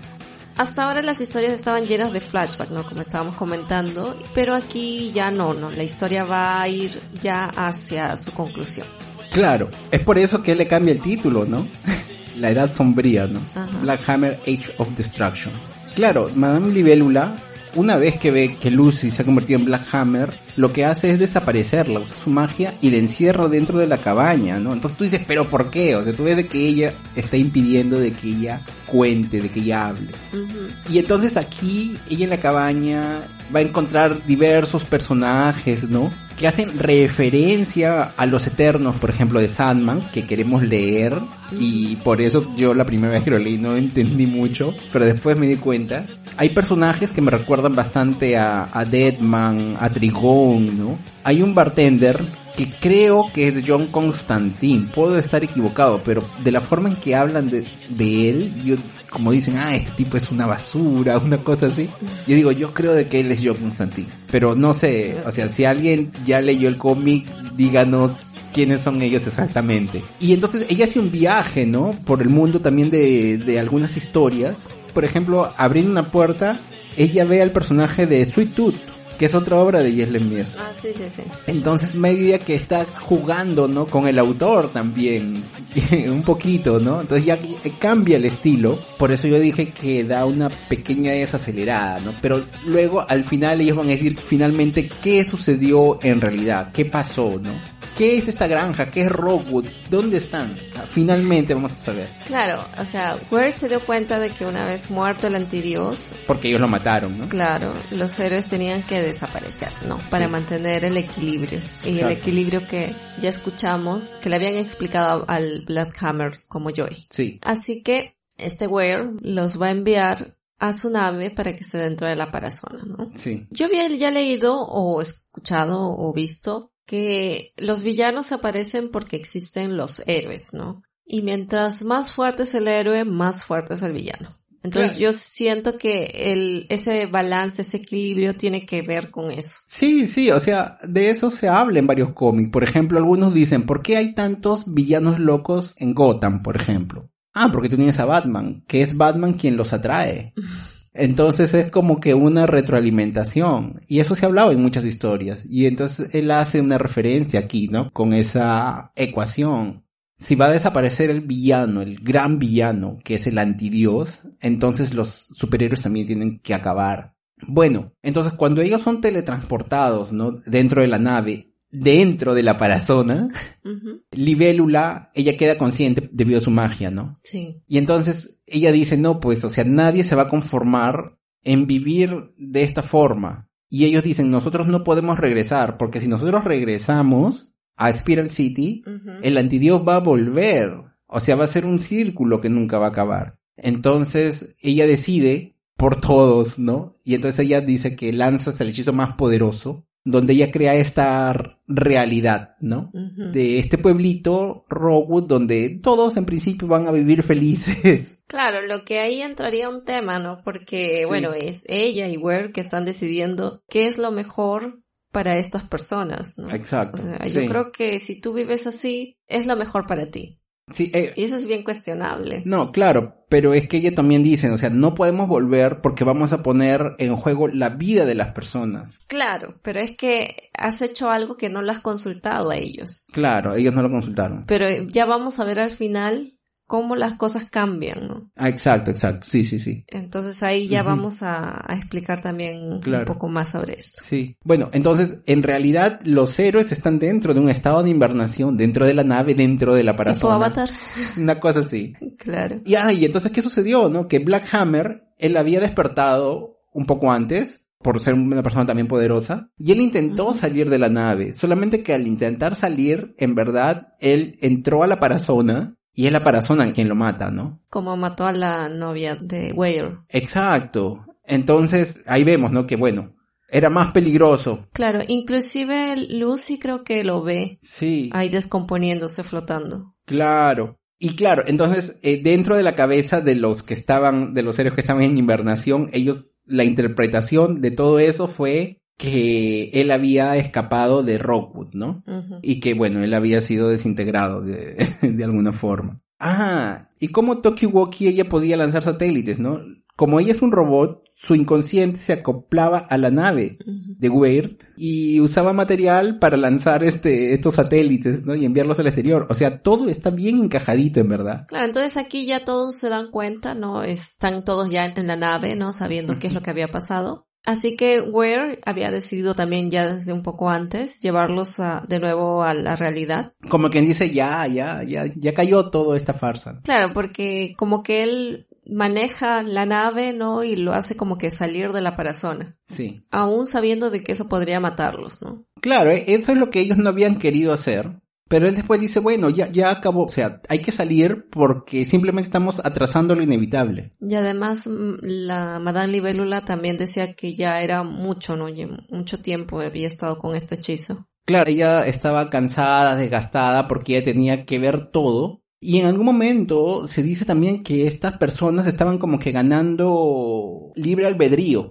S1: Hasta ahora las historias estaban llenas de flashback, ¿no? Como estábamos comentando, pero aquí ya no, ¿no? La historia va a ir ya hacia su conclusión.
S2: Claro, es por eso que le cambia el título, ¿no? La edad sombría, ¿no? Ajá. Black Hammer Age of Destruction. Claro, Madame Libélula, una vez que ve que Lucy se ha convertido en Black Hammer, lo que hace es desaparecerla, usa su magia y la encierra dentro de la cabaña, ¿no? Entonces tú dices, pero ¿por qué? O sea, tú ves de que ella está impidiendo de que ella cuente, de que ella hable. Uh -huh. Y entonces aquí, ella en la cabaña va a encontrar diversos personajes, ¿no? Que hacen referencia a los eternos, por ejemplo, de Sandman, que queremos leer. Y por eso yo la primera vez que lo leí no entendí mucho, pero después me di cuenta. Hay personajes que me recuerdan bastante a, Deadman, a Trigón, ¿no? Hay un bartender que creo que es John Constantine, puedo estar equivocado, pero de la forma en que hablan de, de él, como dicen, ah, este tipo es una basura, una cosa así, yo digo, yo creo de que él es John Constantine, pero no sé, o sea, si alguien ya leyó el cómic, díganos quiénes son ellos exactamente. Y entonces ella hace un viaje, ¿no? Por el mundo también de, de algunas historias. Por ejemplo, abriendo una puerta, ella ve al personaje de Sweet Tooth, que es otra obra de Jess Lemire.
S1: Ah, sí, sí, sí.
S2: Entonces medio que está jugando, ¿no? Con el autor también, un poquito, ¿no? Entonces ya cambia el estilo, por eso yo dije que da una pequeña desacelerada, ¿no? Pero luego al final ellos van a decir finalmente qué sucedió en realidad, qué pasó, ¿no? ¿Qué es esta granja? ¿Qué es Rockwood? ¿Dónde están? Finalmente vamos a saber.
S1: Claro, o sea, Ware se dio cuenta de que una vez muerto el antidios...
S2: Porque ellos lo mataron, ¿no?
S1: Claro, los héroes tenían que desaparecer, ¿no? Para sí. mantener el equilibrio. Y Exacto. el equilibrio que ya escuchamos, que le habían explicado al Bloodhammer como Joy.
S2: Sí.
S1: Así que este Ware los va a enviar a su nave para que esté dentro de la parazona, ¿no?
S2: Sí.
S1: Yo había ya leído o escuchado o visto que los villanos aparecen porque existen los héroes, ¿no? Y mientras más fuerte es el héroe, más fuerte es el villano. Entonces claro. yo siento que el, ese balance, ese equilibrio tiene que ver con eso.
S2: Sí, sí, o sea, de eso se habla en varios cómics. Por ejemplo, algunos dicen, ¿por qué hay tantos villanos locos en Gotham, por ejemplo? Ah, porque tú tienes a Batman, que es Batman quien los atrae. Entonces es como que una retroalimentación. Y eso se ha hablado en muchas historias. Y entonces él hace una referencia aquí, ¿no? Con esa ecuación. Si va a desaparecer el villano, el gran villano, que es el antidios, entonces los superhéroes también tienen que acabar. Bueno, entonces cuando ellos son teletransportados, ¿no? Dentro de la nave, dentro de la parazona, uh -huh. Libélula, ella queda consciente debido a su magia, ¿no?
S1: Sí.
S2: Y entonces ella dice, no, pues, o sea, nadie se va a conformar en vivir de esta forma. Y ellos dicen, nosotros no podemos regresar, porque si nosotros regresamos a Spiral City, uh -huh. el antidios va a volver. O sea, va a ser un círculo que nunca va a acabar. Entonces, ella decide por todos, ¿no? Y entonces ella dice que lanza el hechizo más poderoso donde ella crea esta realidad, ¿no? Uh -huh. De este pueblito, Rockwood, donde todos en principio van a vivir felices.
S1: Claro, lo que ahí entraría un tema, ¿no? Porque, sí. bueno, es ella y Ware que están decidiendo qué es lo mejor para estas personas, ¿no?
S2: Exacto.
S1: O sea, yo sí. creo que si tú vives así, es lo mejor para ti.
S2: Sí, eh,
S1: y eso es bien cuestionable.
S2: No, claro, pero es que ella también dice, o sea, no podemos volver porque vamos a poner en juego la vida de las personas.
S1: Claro, pero es que has hecho algo que no lo has consultado a ellos.
S2: Claro, ellos no lo consultaron.
S1: Pero ya vamos a ver al final cómo las cosas cambian, ¿no?
S2: Ah, exacto, exacto, sí, sí, sí.
S1: Entonces ahí ya vamos a, explicar también un poco más sobre esto.
S2: Sí. Bueno, entonces en realidad los héroes están dentro de un estado de invernación, dentro de la nave, dentro de la parazona.
S1: ¿Tipo Avatar?
S2: Una cosa así.
S1: claro.
S2: Y, ah, y entonces, ¿qué sucedió, no? Que Black Hammer, él había despertado un poco antes, por ser una persona también poderosa, y él intentó salir de la nave, solamente que al intentar salir, en verdad, él entró a la parazona y es la parazona quien lo mata, ¿no?
S1: Como mató a la novia de Whale.
S2: Exacto. Entonces, ahí vemos, ¿no? Que bueno, era más peligroso.
S1: Claro, inclusive Lucy creo que lo ve.
S2: Sí.
S1: Ahí descomponiéndose, flotando.
S2: Claro. Y claro, entonces, eh, dentro de la cabeza de los que estaban, de los seres que estaban en invernación, ellos, la interpretación de todo eso fue que él había escapado de Rockwood, ¿no? Y que, bueno, él había sido desintegrado de, de alguna forma. Ah, y como Tokiwoki ella podía lanzar satélites, ¿no? Como ella es un robot, su inconsciente se acoplaba a la nave de Weird y usaba material para lanzar este, estos satélites, ¿no? Y enviarlos al exterior. O sea, todo está bien encajadito, en verdad.
S1: Claro, entonces aquí ya todos se dan cuenta, ¿no? Están todos ya en la nave, ¿no? Sabiendo qué es lo que había pasado. Así que Ware había decidido también ya desde un poco antes llevarlos de nuevo a la realidad.
S2: Como quien dice, ya, ya, ya, ya cayó toda esta farsa.
S1: Claro, porque como que él maneja la nave, ¿no? Y lo hace como que salir de la parazona.
S2: Sí.
S1: Aún sabiendo de que eso podría matarlos, ¿no?
S2: Claro, e-, eso es lo que ellos no habían querido hacer. Pero él después dice, bueno, ya, ya acabó, o sea, hay que salir porque simplemente estamos atrasando lo inevitable.
S1: Y además mm, la Madame Libélula también decía que ya era mucho, ¿no? mucho tiempo había estado con este hechizo.
S2: Claro, ella estaba cansada, desgastada porque ella tenía que ver todo. Y en algún momento se dice también que estas personas estaban como que ganando libre albedrío.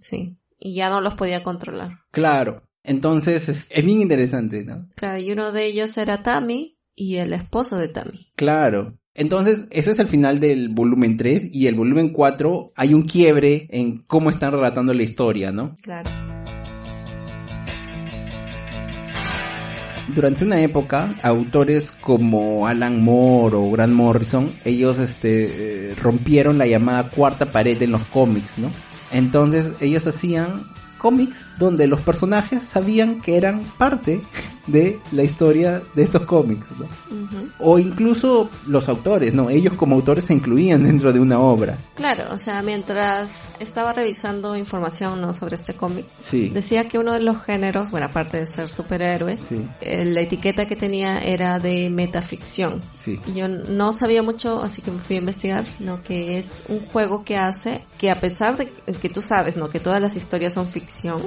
S1: sí. Y ya no los podía controlar.
S2: Claro. Entonces es, bien interesante, ¿no?
S1: Claro, y uno de ellos era Tammy y el esposo de Tammy.
S2: Claro. Entonces, ese es el final del volumen 3 y el volumen 4 hay un quiebre en cómo están relatando la historia, ¿no?
S1: Claro.
S2: Durante una época, autores como Alan Moore o Grant Morrison, ellos este, eh, rompieron la llamada cuarta pared en los cómics, ¿no? Entonces ellos hacían cómics donde los personajes sabían que eran parte de la historia de estos cómics, ¿no? O incluso los autores, ¿no? Ellos como autores se incluían dentro de una obra.
S1: Claro, o sea, mientras estaba revisando información, ¿no? Sobre este cómic,
S2: sí.
S1: decía que uno de los géneros, bueno, aparte de ser superhéroes, eh, la etiqueta que tenía era de metaficción.
S2: Sí.
S1: Y yo no sabía mucho, así que me fui a investigar, ¿no? Que es un juego que hace que a pesar de que tú sabes, ¿no? Que todas las historias son ficción,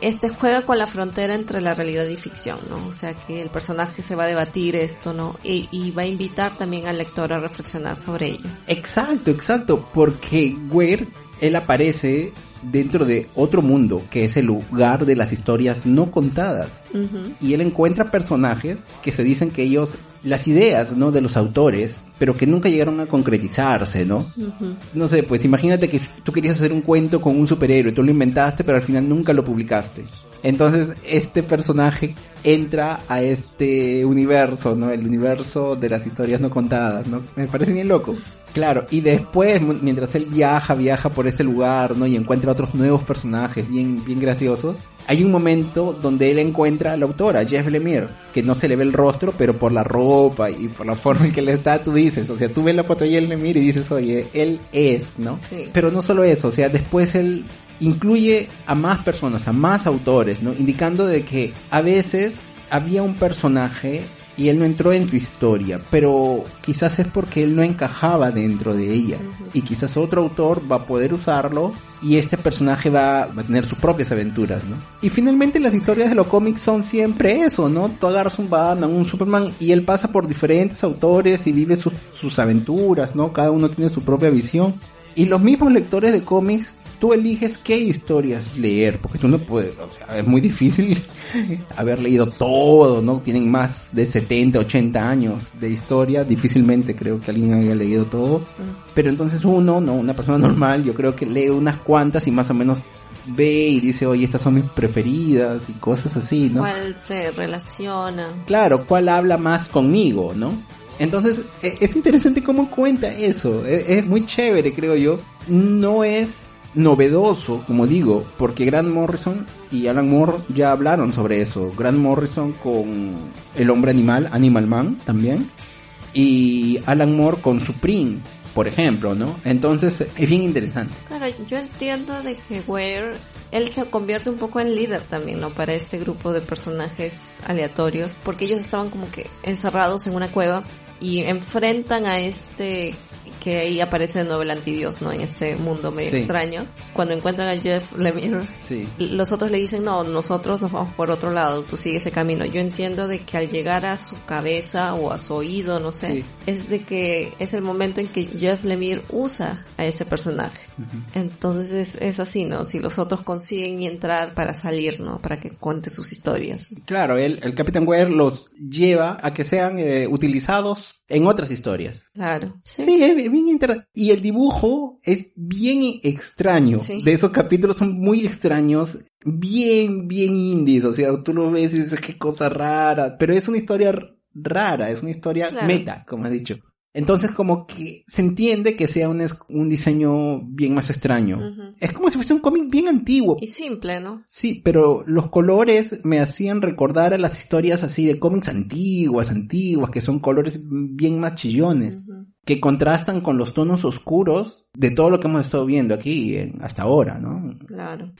S1: este juega con la frontera entre la realidad y ficción. ¿No? O sea que el personaje se va a debatir esto, ¿no? Y, va a invitar también al lector a reflexionar sobre ello.
S2: Exacto, exacto, porque Weir, él aparece dentro de otro mundo, que es el lugar de las historias no contadas. Y él encuentra personajes que se dicen que ellos, las ideas, ¿no? De los autores, pero que nunca llegaron a concretizarse, ¿no? No sé, pues imagínate que tú querías hacer un cuento con un superhéroe, tú lo inventaste, pero al final nunca lo publicaste. Entonces, este personaje entra a este universo, ¿no? El universo de las historias no contadas, ¿no? Me parece bien loco. Claro, y después, mientras él viaja, viaja por este lugar, ¿no? Y encuentra otros nuevos personajes bien, bien graciosos. Hay un momento donde él encuentra a la autora, Jeff Lemire, que no se le ve el rostro, pero por la ropa y por la forma en que le está, tú dices, o sea, tú ves la foto de Jeff Lemire y dices, oye, él es, ¿no?
S1: Sí.
S2: Pero no solo eso, o sea, después él incluye a más personas, a más autores, ¿no? Indicando de que a veces había un personaje y él no entró en tu historia, pero quizás es porque él no encajaba dentro de ella y quizás otro autor va a poder usarlo y este personaje va, a tener sus propias aventuras, ¿no? Y finalmente las historias de los cómics son siempre eso, ¿no? Tú agarras un Batman, un Superman y él pasa por diferentes autores y vive sus, sus aventuras, ¿no? Cada uno tiene su propia visión. Y los mismos lectores de cómics tú eliges qué historias leer, porque tú no puedes, o sea, es muy difícil haber leído todo, ¿no? Tienen más de 70, 80 años de historia, difícilmente creo que alguien haya leído todo. Mm. Pero entonces uno, no, una persona normal, yo creo que lee unas cuantas y más o menos ve y dice, oye, estas son mis preferidas y cosas así, ¿no?
S1: ¿Cuál se relaciona?
S2: Claro, ¿cuál habla más conmigo, no? Entonces, e, es interesante cómo cuenta eso. E, es, muy chévere, creo yo. No es novedoso, como digo, porque Grant Morrison y Alan Moore ya hablaron sobre eso. Grant Morrison con El hombre animal, Animal Man también. Y Alan Moore con Supreme, por ejemplo, ¿no? Entonces es bien interesante.
S1: Claro, yo entiendo de que Ware, él se convierte un poco en líder también, ¿no? Para este grupo de personajes aleatorios, porque ellos estaban como que encerrados en una cueva y enfrentan a este que ahí aparece de nuevo el antidios, ¿no? En este mundo medio extraño. Cuando encuentran a Jeff Lemire, los otros le dicen, no, nosotros nos vamos por otro lado, tú sigue ese camino. Yo entiendo de que al llegar a su cabeza o a su oído, no sé, es de que es el momento en que Jeff Lemire usa a ese personaje. Entonces es, es, así, ¿no? Si los otros consiguen entrar para salir, ¿no? Para que cuente sus historias.
S2: Claro, el, el Capitán Ware los lleva a que sean eh, utilizados en otras historias.
S1: Claro.
S2: Sí, es bien interesante. Y el dibujo es bien extraño. De esos capítulos son muy extraños, bien, bien indies. O sea, tú lo ves y dices, qué cosa rara. Pero es una historia rara, es una historia meta, como has dicho. Entonces como que se entiende que sea un, un diseño bien más extraño. Es como si fuese un cómic bien antiguo.
S1: Y simple, ¿no?
S2: Sí, pero los colores me hacían recordar a las historias así de cómics antiguas, antiguas, que son colores bien más chillones que contrastan con los tonos oscuros de todo lo que hemos estado viendo aquí hasta ahora, ¿no?
S1: Claro.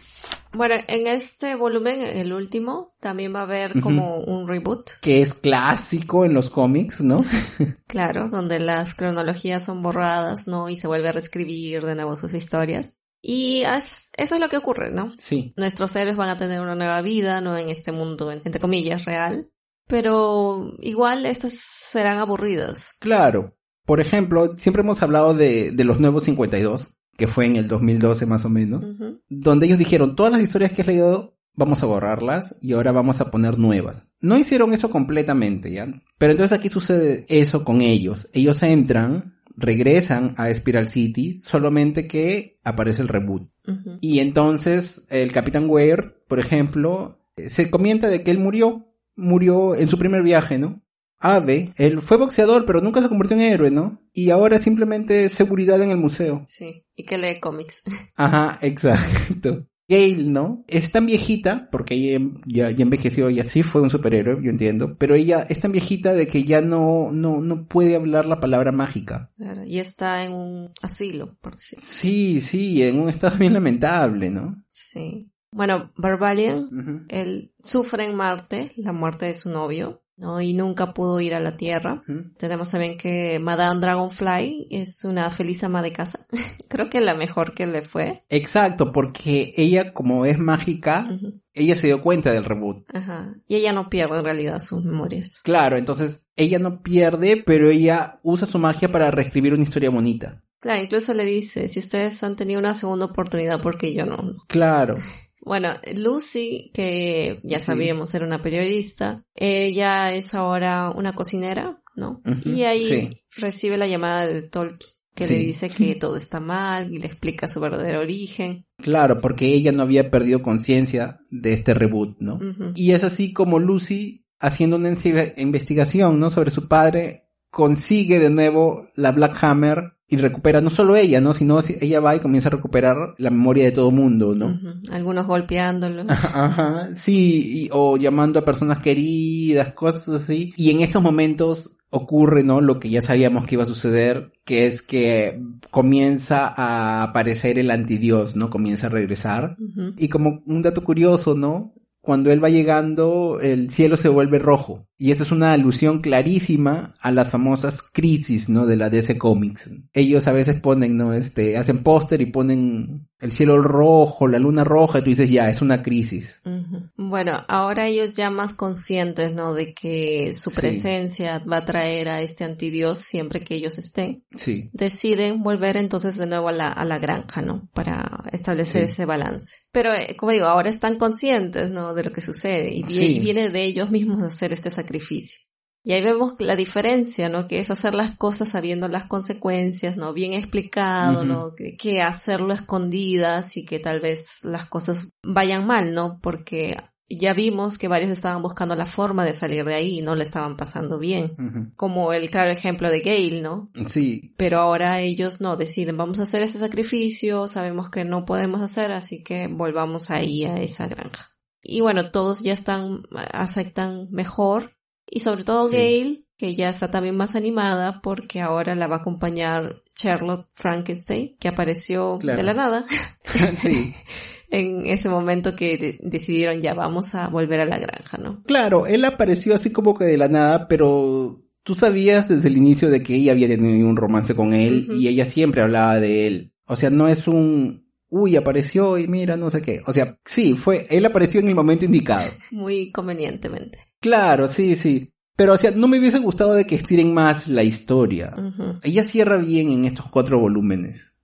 S1: Bueno, en este volumen, el último, también va a haber como un reboot.
S2: Que es clásico en los cómics, ¿no?
S1: claro, donde las cronologías son borradas, ¿no? Y se vuelve a reescribir de nuevo sus historias. Y eso es lo que ocurre, ¿no?
S2: Sí.
S1: Nuestros héroes van a tener una nueva vida, ¿no? En este mundo, entre comillas, real. Pero igual estas serán aburridas.
S2: Claro, por ejemplo, siempre hemos hablado de, de los nuevos 52, que fue en el 2012 más o menos, donde ellos dijeron, todas las historias que has leído vamos a borrarlas y ahora vamos a poner nuevas. No hicieron eso completamente, ¿ya? Pero entonces aquí sucede eso con ellos. Ellos entran, regresan a Spiral City, solamente que aparece el reboot. Y entonces el Capitán Ware, por ejemplo, se comienza de que él murió, murió en su primer viaje, ¿no? Ave, él fue boxeador, pero nunca se convirtió en héroe, ¿no? Y ahora simplemente seguridad en el museo.
S1: Sí, y que lee cómics.
S2: Ajá, exacto. Gail, ¿no? Es tan viejita, porque ella ya, ya, envejeció y así fue un superhéroe, yo entiendo, pero ella es tan viejita de que ya no, no, no puede hablar la palabra mágica.
S1: Claro, y está en un asilo, por decirlo.
S2: Sí, sí, en un estado bien lamentable, ¿no?
S1: Sí. Bueno, Barbalian, él sufre en Marte la muerte de su novio, ¿no? Y nunca pudo ir a la Tierra. Tenemos también que Madame Dragonfly es una feliz ama de casa. Creo que la mejor que le fue.
S2: Exacto, porque ella como es mágica, ella se dio cuenta del reboot.
S1: Ajá. Y ella no pierde en realidad sus memorias.
S2: Claro, entonces ella no pierde, pero ella usa su magia para reescribir una historia bonita.
S1: Claro, incluso le dice, si ustedes han tenido una segunda oportunidad, porque yo no?
S2: Claro.
S1: Bueno, Lucy, que ya sabíamos era una periodista, ella es ahora una cocinera, ¿no? y ahí recibe la llamada de Tolkien, que le dice que todo está mal y le explica su verdadero origen.
S2: Claro, porque ella no había perdido conciencia de este reboot, ¿no? Y es así como Lucy, haciendo una investigación, ¿no? Sobre su padre, consigue de nuevo la Black Hammer y recupera no solo ella, ¿no? Sino ella va y comienza a recuperar la memoria de todo mundo, ¿no?
S1: Algunos golpeándolo.
S2: Ajá, sí, o llamando a personas queridas, cosas así. Y en estos momentos ocurre, ¿no? Lo que ya sabíamos que iba a suceder, que es que comienza a aparecer el antidios, ¿no? Comienza a regresar. Y como un dato curioso, ¿no? cuando él va llegando, el cielo se vuelve rojo. Y esa es una alusión clarísima a las famosas crisis, ¿no? De la DC Comics. Ellos a veces ponen, ¿no? Este, hacen póster y ponen el cielo rojo, la luna roja, y tú dices, ya, es una crisis.
S1: Bueno, Bueno, ahora ellos ya más conscientes, ¿no? De que su
S2: Sí.
S1: presencia va a traer a este antidios siempre que ellos estén.
S2: Sí.
S1: Deciden volver entonces de nuevo a la, a la granja, ¿no? Para establecer
S2: Sí.
S1: ese balance. Pero, eh, como digo, ahora están conscientes, ¿no? De lo que sucede y, vi-
S2: Sí.
S1: y viene de ellos mismos hacer este sacrificio. Y ahí vemos la diferencia, ¿no? Que es hacer las cosas sabiendo las consecuencias, ¿no? Bien explicado. ¿no? Que, que hacerlo escondidas y que tal vez las cosas vayan mal, ¿no? Porque ya vimos que varios estaban buscando la forma de salir de ahí y no le estaban pasando bien. Como el claro ejemplo de Gail, ¿no?
S2: Sí.
S1: Pero ahora ellos no deciden, vamos a hacer ese sacrificio, sabemos que no podemos hacer, así que volvamos ahí a esa granja. Y bueno, todos ya están, aceptan mejor. Y sobre todo
S2: Sí.
S1: Gail, que ya está también más animada porque ahora la va a acompañar Charlotte Frankenstein, que apareció
S2: Claro.
S1: de la nada
S2: sí.
S1: en ese momento que de- decidieron ya vamos a volver a la granja, ¿no?
S2: Claro, él apareció así como que de la nada, pero tú sabías desde el inicio de que ella había tenido un romance con él y ella siempre hablaba de él. O sea, no es un, uy, apareció y mira, no sé qué. O sea, sí, fue, él apareció en el momento indicado.
S1: Muy convenientemente.
S2: Claro, sí, sí. Pero, o sea, no me hubiese gustado de que estiren más la historia. Ella cierra bien en estos cuatro volúmenes.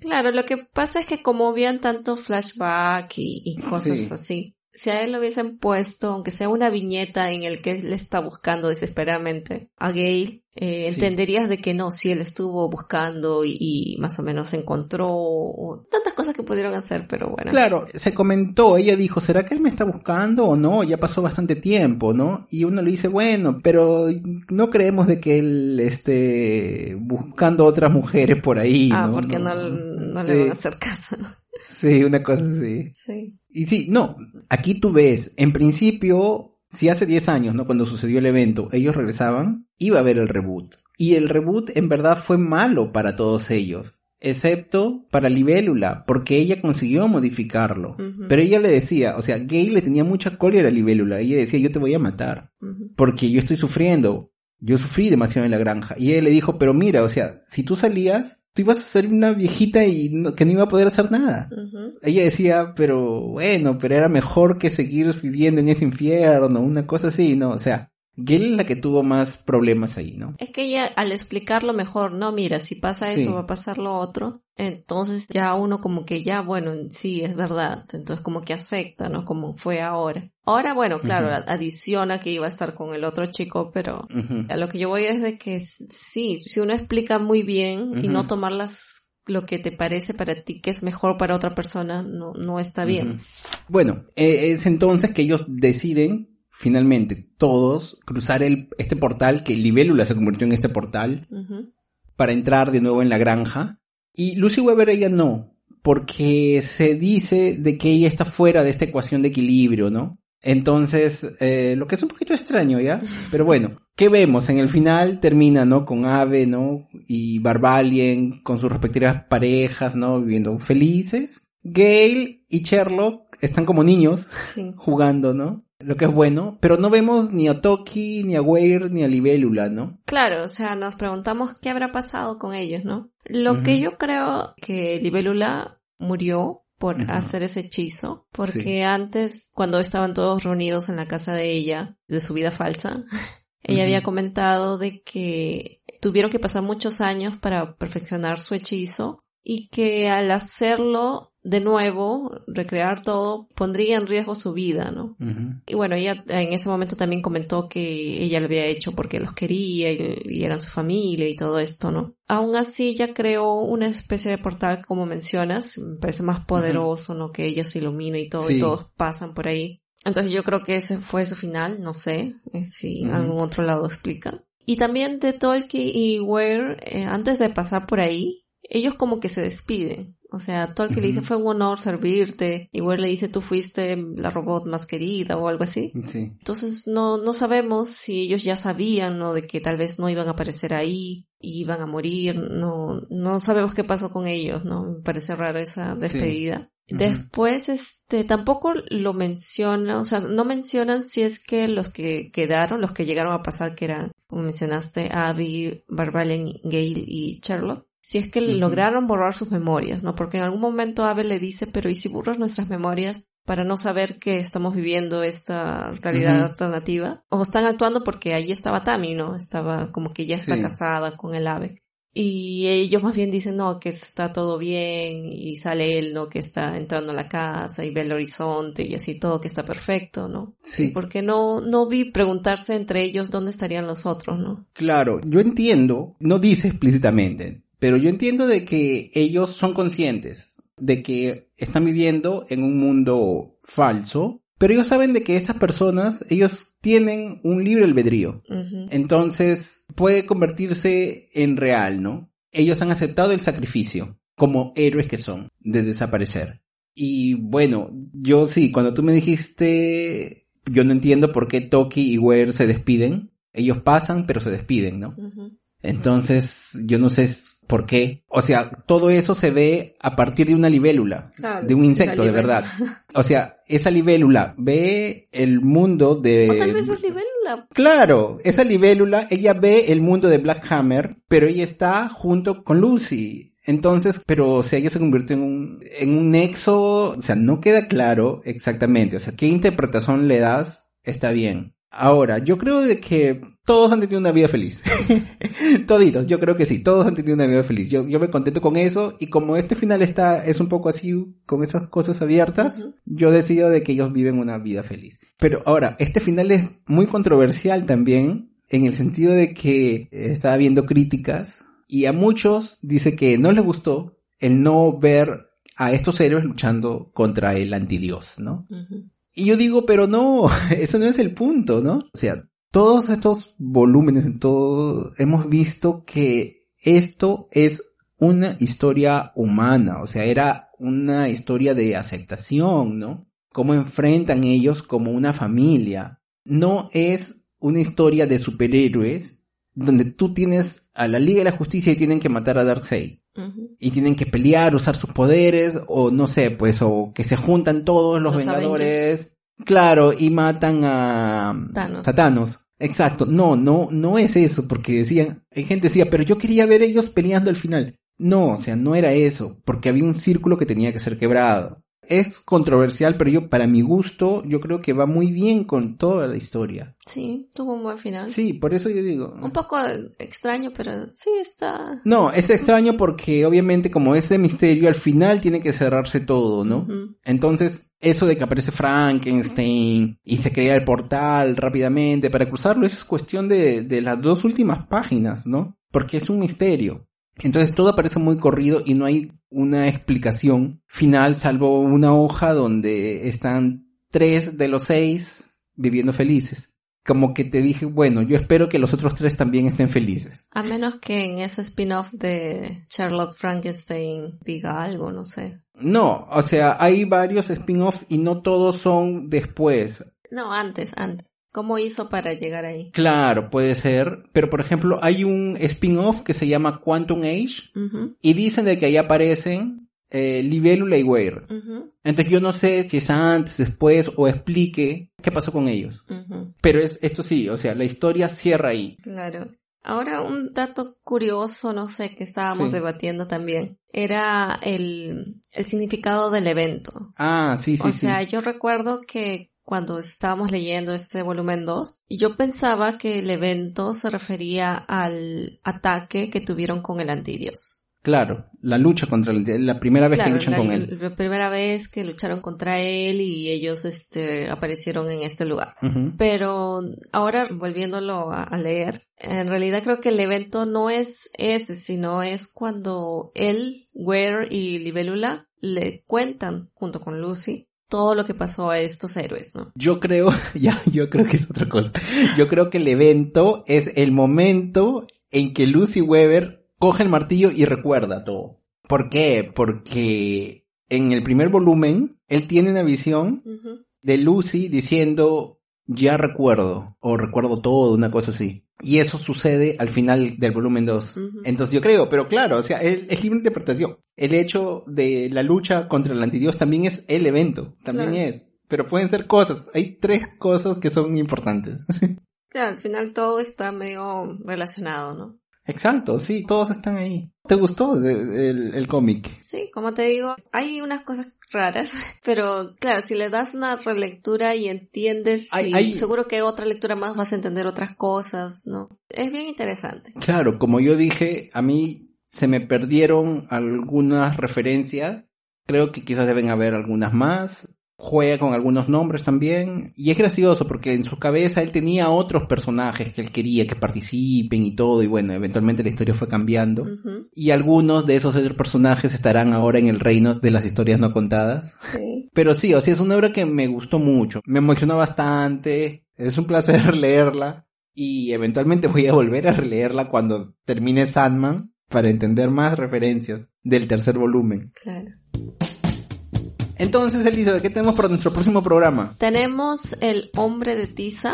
S1: Claro, lo que pasa es que como habían tanto flashback y, y cosas
S2: Sí.
S1: así, si a él lo hubiesen puesto, aunque sea una viñeta en el que él está buscando desesperadamente a Gail, eh,
S2: Sí.
S1: entenderías de que no, si él estuvo buscando y, y más o menos encontró o tantas cosas que pudieron hacer, pero bueno.
S2: Claro, se comentó, ella dijo, ¿será que él me está buscando o no? Ya pasó bastante tiempo, ¿no? Y uno le dice, bueno, pero no creemos de que él esté buscando otras mujeres por ahí,
S1: ah,
S2: ¿no?
S1: porque no, no le
S2: Sí.
S1: van a hacer caso.
S2: Sí, una cosa así.
S1: Sí.
S2: Y sí, no, aquí tú ves, en principio, si hace 10 años, ¿no? Cuando sucedió el evento, ellos regresaban, iba a haber el reboot. Y el reboot en verdad fue malo para todos ellos, excepto para Libélula, porque ella consiguió modificarlo. Pero ella le decía, o sea, Gay le tenía mucha cólera a Libélula, ella decía, yo te voy a matar, porque yo estoy sufriendo, yo sufrí demasiado en la granja. Y ella le dijo, pero mira, o sea, si tú salías, tú ibas a ser una viejita y no- que no iba a poder hacer nada. Ella decía, pero bueno, pero era mejor que seguir viviendo en ese infierno, una cosa así, ¿no? O sea, Gail es la que tuvo más problemas ahí, ¿no?
S1: Es que ella al explicarlo mejor, no, mira, si pasa eso
S2: Sí.
S1: va a pasar lo otro, entonces ya uno como que ya, bueno, sí, es verdad, entonces como que acepta, ¿no? Como fue ahora. Ahora, bueno, claro,
S2: Ujú.
S1: adiciona que iba a estar con el otro chico, pero a lo que yo voy es de que sí, si uno explica muy bien y no tomar las lo que te parece para ti que es mejor para otra persona, no, no está bien.
S2: Bueno, eh, es entonces que ellos deciden finalmente todos cruzar el, este portal, que Libélula se convirtió en este portal, para entrar de nuevo en la granja. Y Lucy Weber ella no, porque se dice de que ella está fuera de esta ecuación de equilibrio, ¿no? Entonces, eh, lo que es un poquito extraño, ¿ya? Pero bueno, ¿qué vemos? En el final termina, ¿no? Con Ave, ¿no? Y Barbalien, con sus respectivas parejas, ¿no? Viviendo felices. Gail y Sherlock están como niños
S1: Sí.
S2: jugando, ¿no? Lo que es bueno, pero no vemos ni a Toki, ni a Weir, ni a Libélula, ¿no?
S1: Claro, o sea, nos preguntamos qué habrá pasado con ellos, ¿no? Lo que yo creo que Libélula murió por hacer ese hechizo, porque antes, cuando estaban todos reunidos en la casa de ella, de su vida falsa, ella había comentado de que tuvieron que pasar muchos años para perfeccionar su hechizo y que al hacerlo de nuevo, recrear todo, pondría en riesgo su vida, ¿no? Y bueno, ella en ese momento también comentó que ella lo había hecho porque los quería y, y eran su familia y todo esto, ¿no? Aún así, ella creó una especie de portal, como mencionas, me parece más poderoso, ¿no? Que ella se ilumina y todo,
S2: Sí.
S1: y todos pasan por ahí. Entonces yo creo que ese fue su final, no sé eh, si en algún otro lado explican. Y también de Tolkien y Ware, eh, antes de pasar por ahí, ellos como que se despiden. O sea, Tolkien le dice fue un honor servirte, Ware le dice tú fuiste la robot más querida o algo así.
S2: Sí.
S1: Entonces no, no sabemos si ellos ya sabían, ¿no? De que tal vez no iban a aparecer ahí, y iban a morir, no, no sabemos qué pasó con ellos, ¿no? Me parece raro esa despedida. Después, este, tampoco lo menciona, o sea, no mencionan si es que los que quedaron, los que llegaron a pasar, que eran, como mencionaste, Abby, Barbalen, Gale y Sherlock, si es que lograron borrar sus memorias, ¿no? Porque en algún momento Abby le dice, pero ¿y si borras nuestras memorias? para no saber que estamos viviendo esta realidad alternativa. O están actuando porque ahí estaba Tammy, ¿no? Estaba como que ya está casada con el ave. Y ellos más bien dicen, no, que está todo bien, y sale él, ¿no? Que está entrando a la casa y ve el horizonte y así todo, que está perfecto, ¿no?
S2: Sí.
S1: Porque no, no vi preguntarse entre ellos dónde estarían los otros, ¿no?
S2: Claro, yo entiendo, no dice explícitamente, pero yo entiendo de que ellos son conscientes de que están viviendo en un mundo falso, pero ellos saben de que esas personas, ellos tienen un libre albedrío. Entonces puede convertirse en real, ¿no? Ellos han aceptado el sacrificio como héroes que son de desaparecer. Y bueno, yo sí, cuando tú me dijiste, yo no entiendo por qué Toki y Ware se despiden. Ellos pasan, pero se despiden, ¿no? Entonces, yo no sé por qué. O sea, todo eso se ve a partir de una libélula, de un insecto, de verdad. O sea, esa libélula ve el mundo de...
S1: O tal vez es libélula.
S2: Claro, esa libélula, ella ve el mundo de Black Hammer, pero ella está junto con Lucy. Entonces, pero o sea, ella se convirtió en un, en un nexo, o sea, no queda claro exactamente, o sea, qué interpretación le das, está bien. Ahora, yo creo de que todos han tenido una vida feliz. Toditos, yo creo que sí, todos han tenido una vida feliz. Yo, yo me contento con eso y como este final está, es un poco así, con esas cosas abiertas, yo decido de que ellos viven una vida feliz. Pero ahora, este final es muy controversial también, en el sentido de que está habiendo críticas y a muchos dice que no les gustó el no ver a estos héroes luchando contra el antidios, ¿no? Y yo digo, pero no, eso no es el punto, ¿no? O sea, todos estos volúmenes, en todo, hemos visto que esto es una historia humana, o sea, era una historia de aceptación, ¿no? Cómo enfrentan ellos como una familia. No es una historia de superhéroes donde tú tienes a la Liga de la Justicia y tienen que matar a Darkseid. Y tienen que pelear, usar sus poderes, o no sé, pues, o que se juntan todos los, Vengadores. Claro, y matan a
S1: Thanos.
S2: Exacto. No, no, no es eso, porque decían, hay gente decía, pero yo quería ver ellos peleando al final. No, o sea, no era eso, porque había un círculo que tenía que ser quebrado es controversial, pero yo, para mi gusto, yo creo que va muy bien con toda la historia.
S1: Sí, tuvo un buen final.
S2: Sí, por eso yo digo.
S1: Un poco extraño, pero sí está.
S2: No, es extraño porque obviamente como ese misterio al final tiene que cerrarse todo, ¿no? Entonces, eso de que aparece Frankenstein y se crea el portal rápidamente para cruzarlo, eso es cuestión de, de las dos últimas páginas, ¿no? Porque es un misterio. Entonces todo parece muy corrido y no hay una explicación final salvo una hoja donde están tres de los seis viviendo felices. Como que te dije, bueno, yo espero que los otros tres también estén felices.
S1: A menos que en ese spin-off de Charlotte Frankenstein diga algo, no sé.
S2: No, o sea, hay varios spin-off y no todos son después.
S1: No, antes, antes. ¿Cómo hizo para llegar ahí?
S2: Claro, puede ser. Pero por ejemplo, hay un spin-off que se llama Quantum Age y dicen de que ahí aparecen eh, Libélula y Weir. Entonces yo no sé si es antes, después o explique qué pasó con ellos. Pero es, esto sí, o sea, la historia cierra ahí.
S1: Claro. Ahora un dato curioso, no sé, que estábamos debatiendo también, era el, el significado del evento.
S2: Ah, sí, sí.
S1: O sea, yo recuerdo que cuando estábamos leyendo este volumen 2 y yo pensaba que el evento se refería al ataque que tuvieron con el antidios.
S2: Claro, la lucha contra el la primera vez que luchan con él.
S1: La primera vez que lucharon contra él y ellos este aparecieron en este lugar. Pero ahora volviéndolo a, leer, en realidad creo que el evento no es ese, sino es cuando él, Ware y Libélula le cuentan junto con Lucy todo lo que pasó a estos héroes, ¿no?
S2: Yo creo, ya, yo creo que es otra cosa. Yo creo que el evento es el momento en que Lucy Weber coge el martillo y recuerda todo. ¿Por qué? Porque en el primer volumen él tiene una visión de Lucy diciendo ya recuerdo o recuerdo todo, una cosa así. Y eso sucede al final del volumen 2. Entonces yo creo, pero claro, o sea, es, libre interpretación. El hecho de la lucha contra el antidios también es el evento, también es. Pero pueden ser cosas, hay tres cosas que son importantes.
S1: Claro, al final todo está medio relacionado, ¿no?
S2: Exacto, sí, todos están ahí. ¿Te gustó el, el cómic?
S1: Sí, como te digo, hay unas cosas raras, pero claro, si le das una relectura y entiendes, seguro que otra lectura más vas a entender otras cosas, ¿no? Es bien interesante.
S2: Claro, como yo dije, a mí se me perdieron algunas referencias, creo que quizás deben haber algunas más, juega con algunos nombres también y es gracioso porque en su cabeza él tenía otros personajes que él quería que participen y todo y bueno, eventualmente la historia fue cambiando y algunos de esos otros personajes estarán ahora en el reino de las historias no contadas. Pero sí, o sea, es una obra que me gustó mucho, me emocionó bastante, es un placer leerla y eventualmente voy a volver a releerla cuando termine Sandman para entender más referencias del tercer volumen.
S1: Claro.
S2: Entonces, Elizabeth, ¿qué tenemos para nuestro próximo programa?
S1: Tenemos El hombre de Tiza,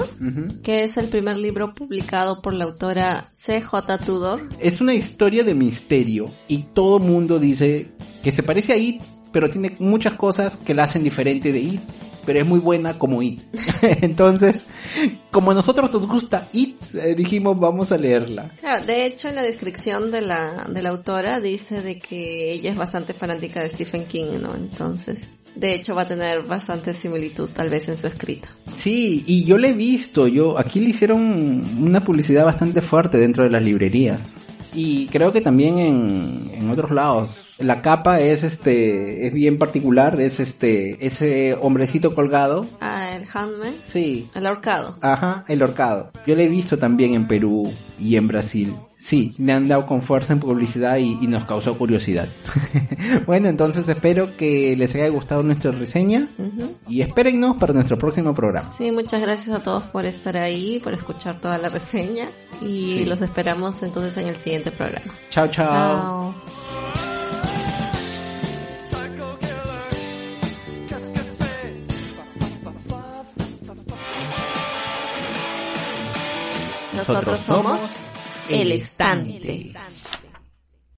S1: que es el primer libro publicado por la autora C.J. Tudor.
S2: Es una historia de misterio y todo mundo dice que se parece a It, pero tiene muchas cosas que la hacen diferente de It pero es muy buena como It. Entonces, como a nosotros nos gusta It, eh, dijimos vamos a leerla.
S1: Claro, de hecho en la descripción de la, de la autora dice de que ella es bastante fanática de Stephen King, ¿no? Entonces, de hecho va a tener bastante similitud tal vez en su escrita.
S2: Sí, y yo le he visto, yo aquí le hicieron una publicidad bastante fuerte dentro de las librerías. Y creo que también en, en otros lados. La capa es este, es bien particular, es este, ese hombrecito colgado.
S1: Ah, el handman.
S2: Sí.
S1: El ahorcado.
S2: Ajá, el ahorcado. Yo lo he visto también en Perú y en Brasil. Sí, le han dado con fuerza en publicidad y, nos causó curiosidad. bueno, entonces espero que les haya gustado nuestra reseña y espérennos para nuestro próximo programa.
S1: Sí, muchas gracias a todos por estar ahí, por escuchar toda la reseña y los esperamos entonces en el siguiente programa.
S2: Chao, chao.
S1: Chao. Nosotros somos el estante.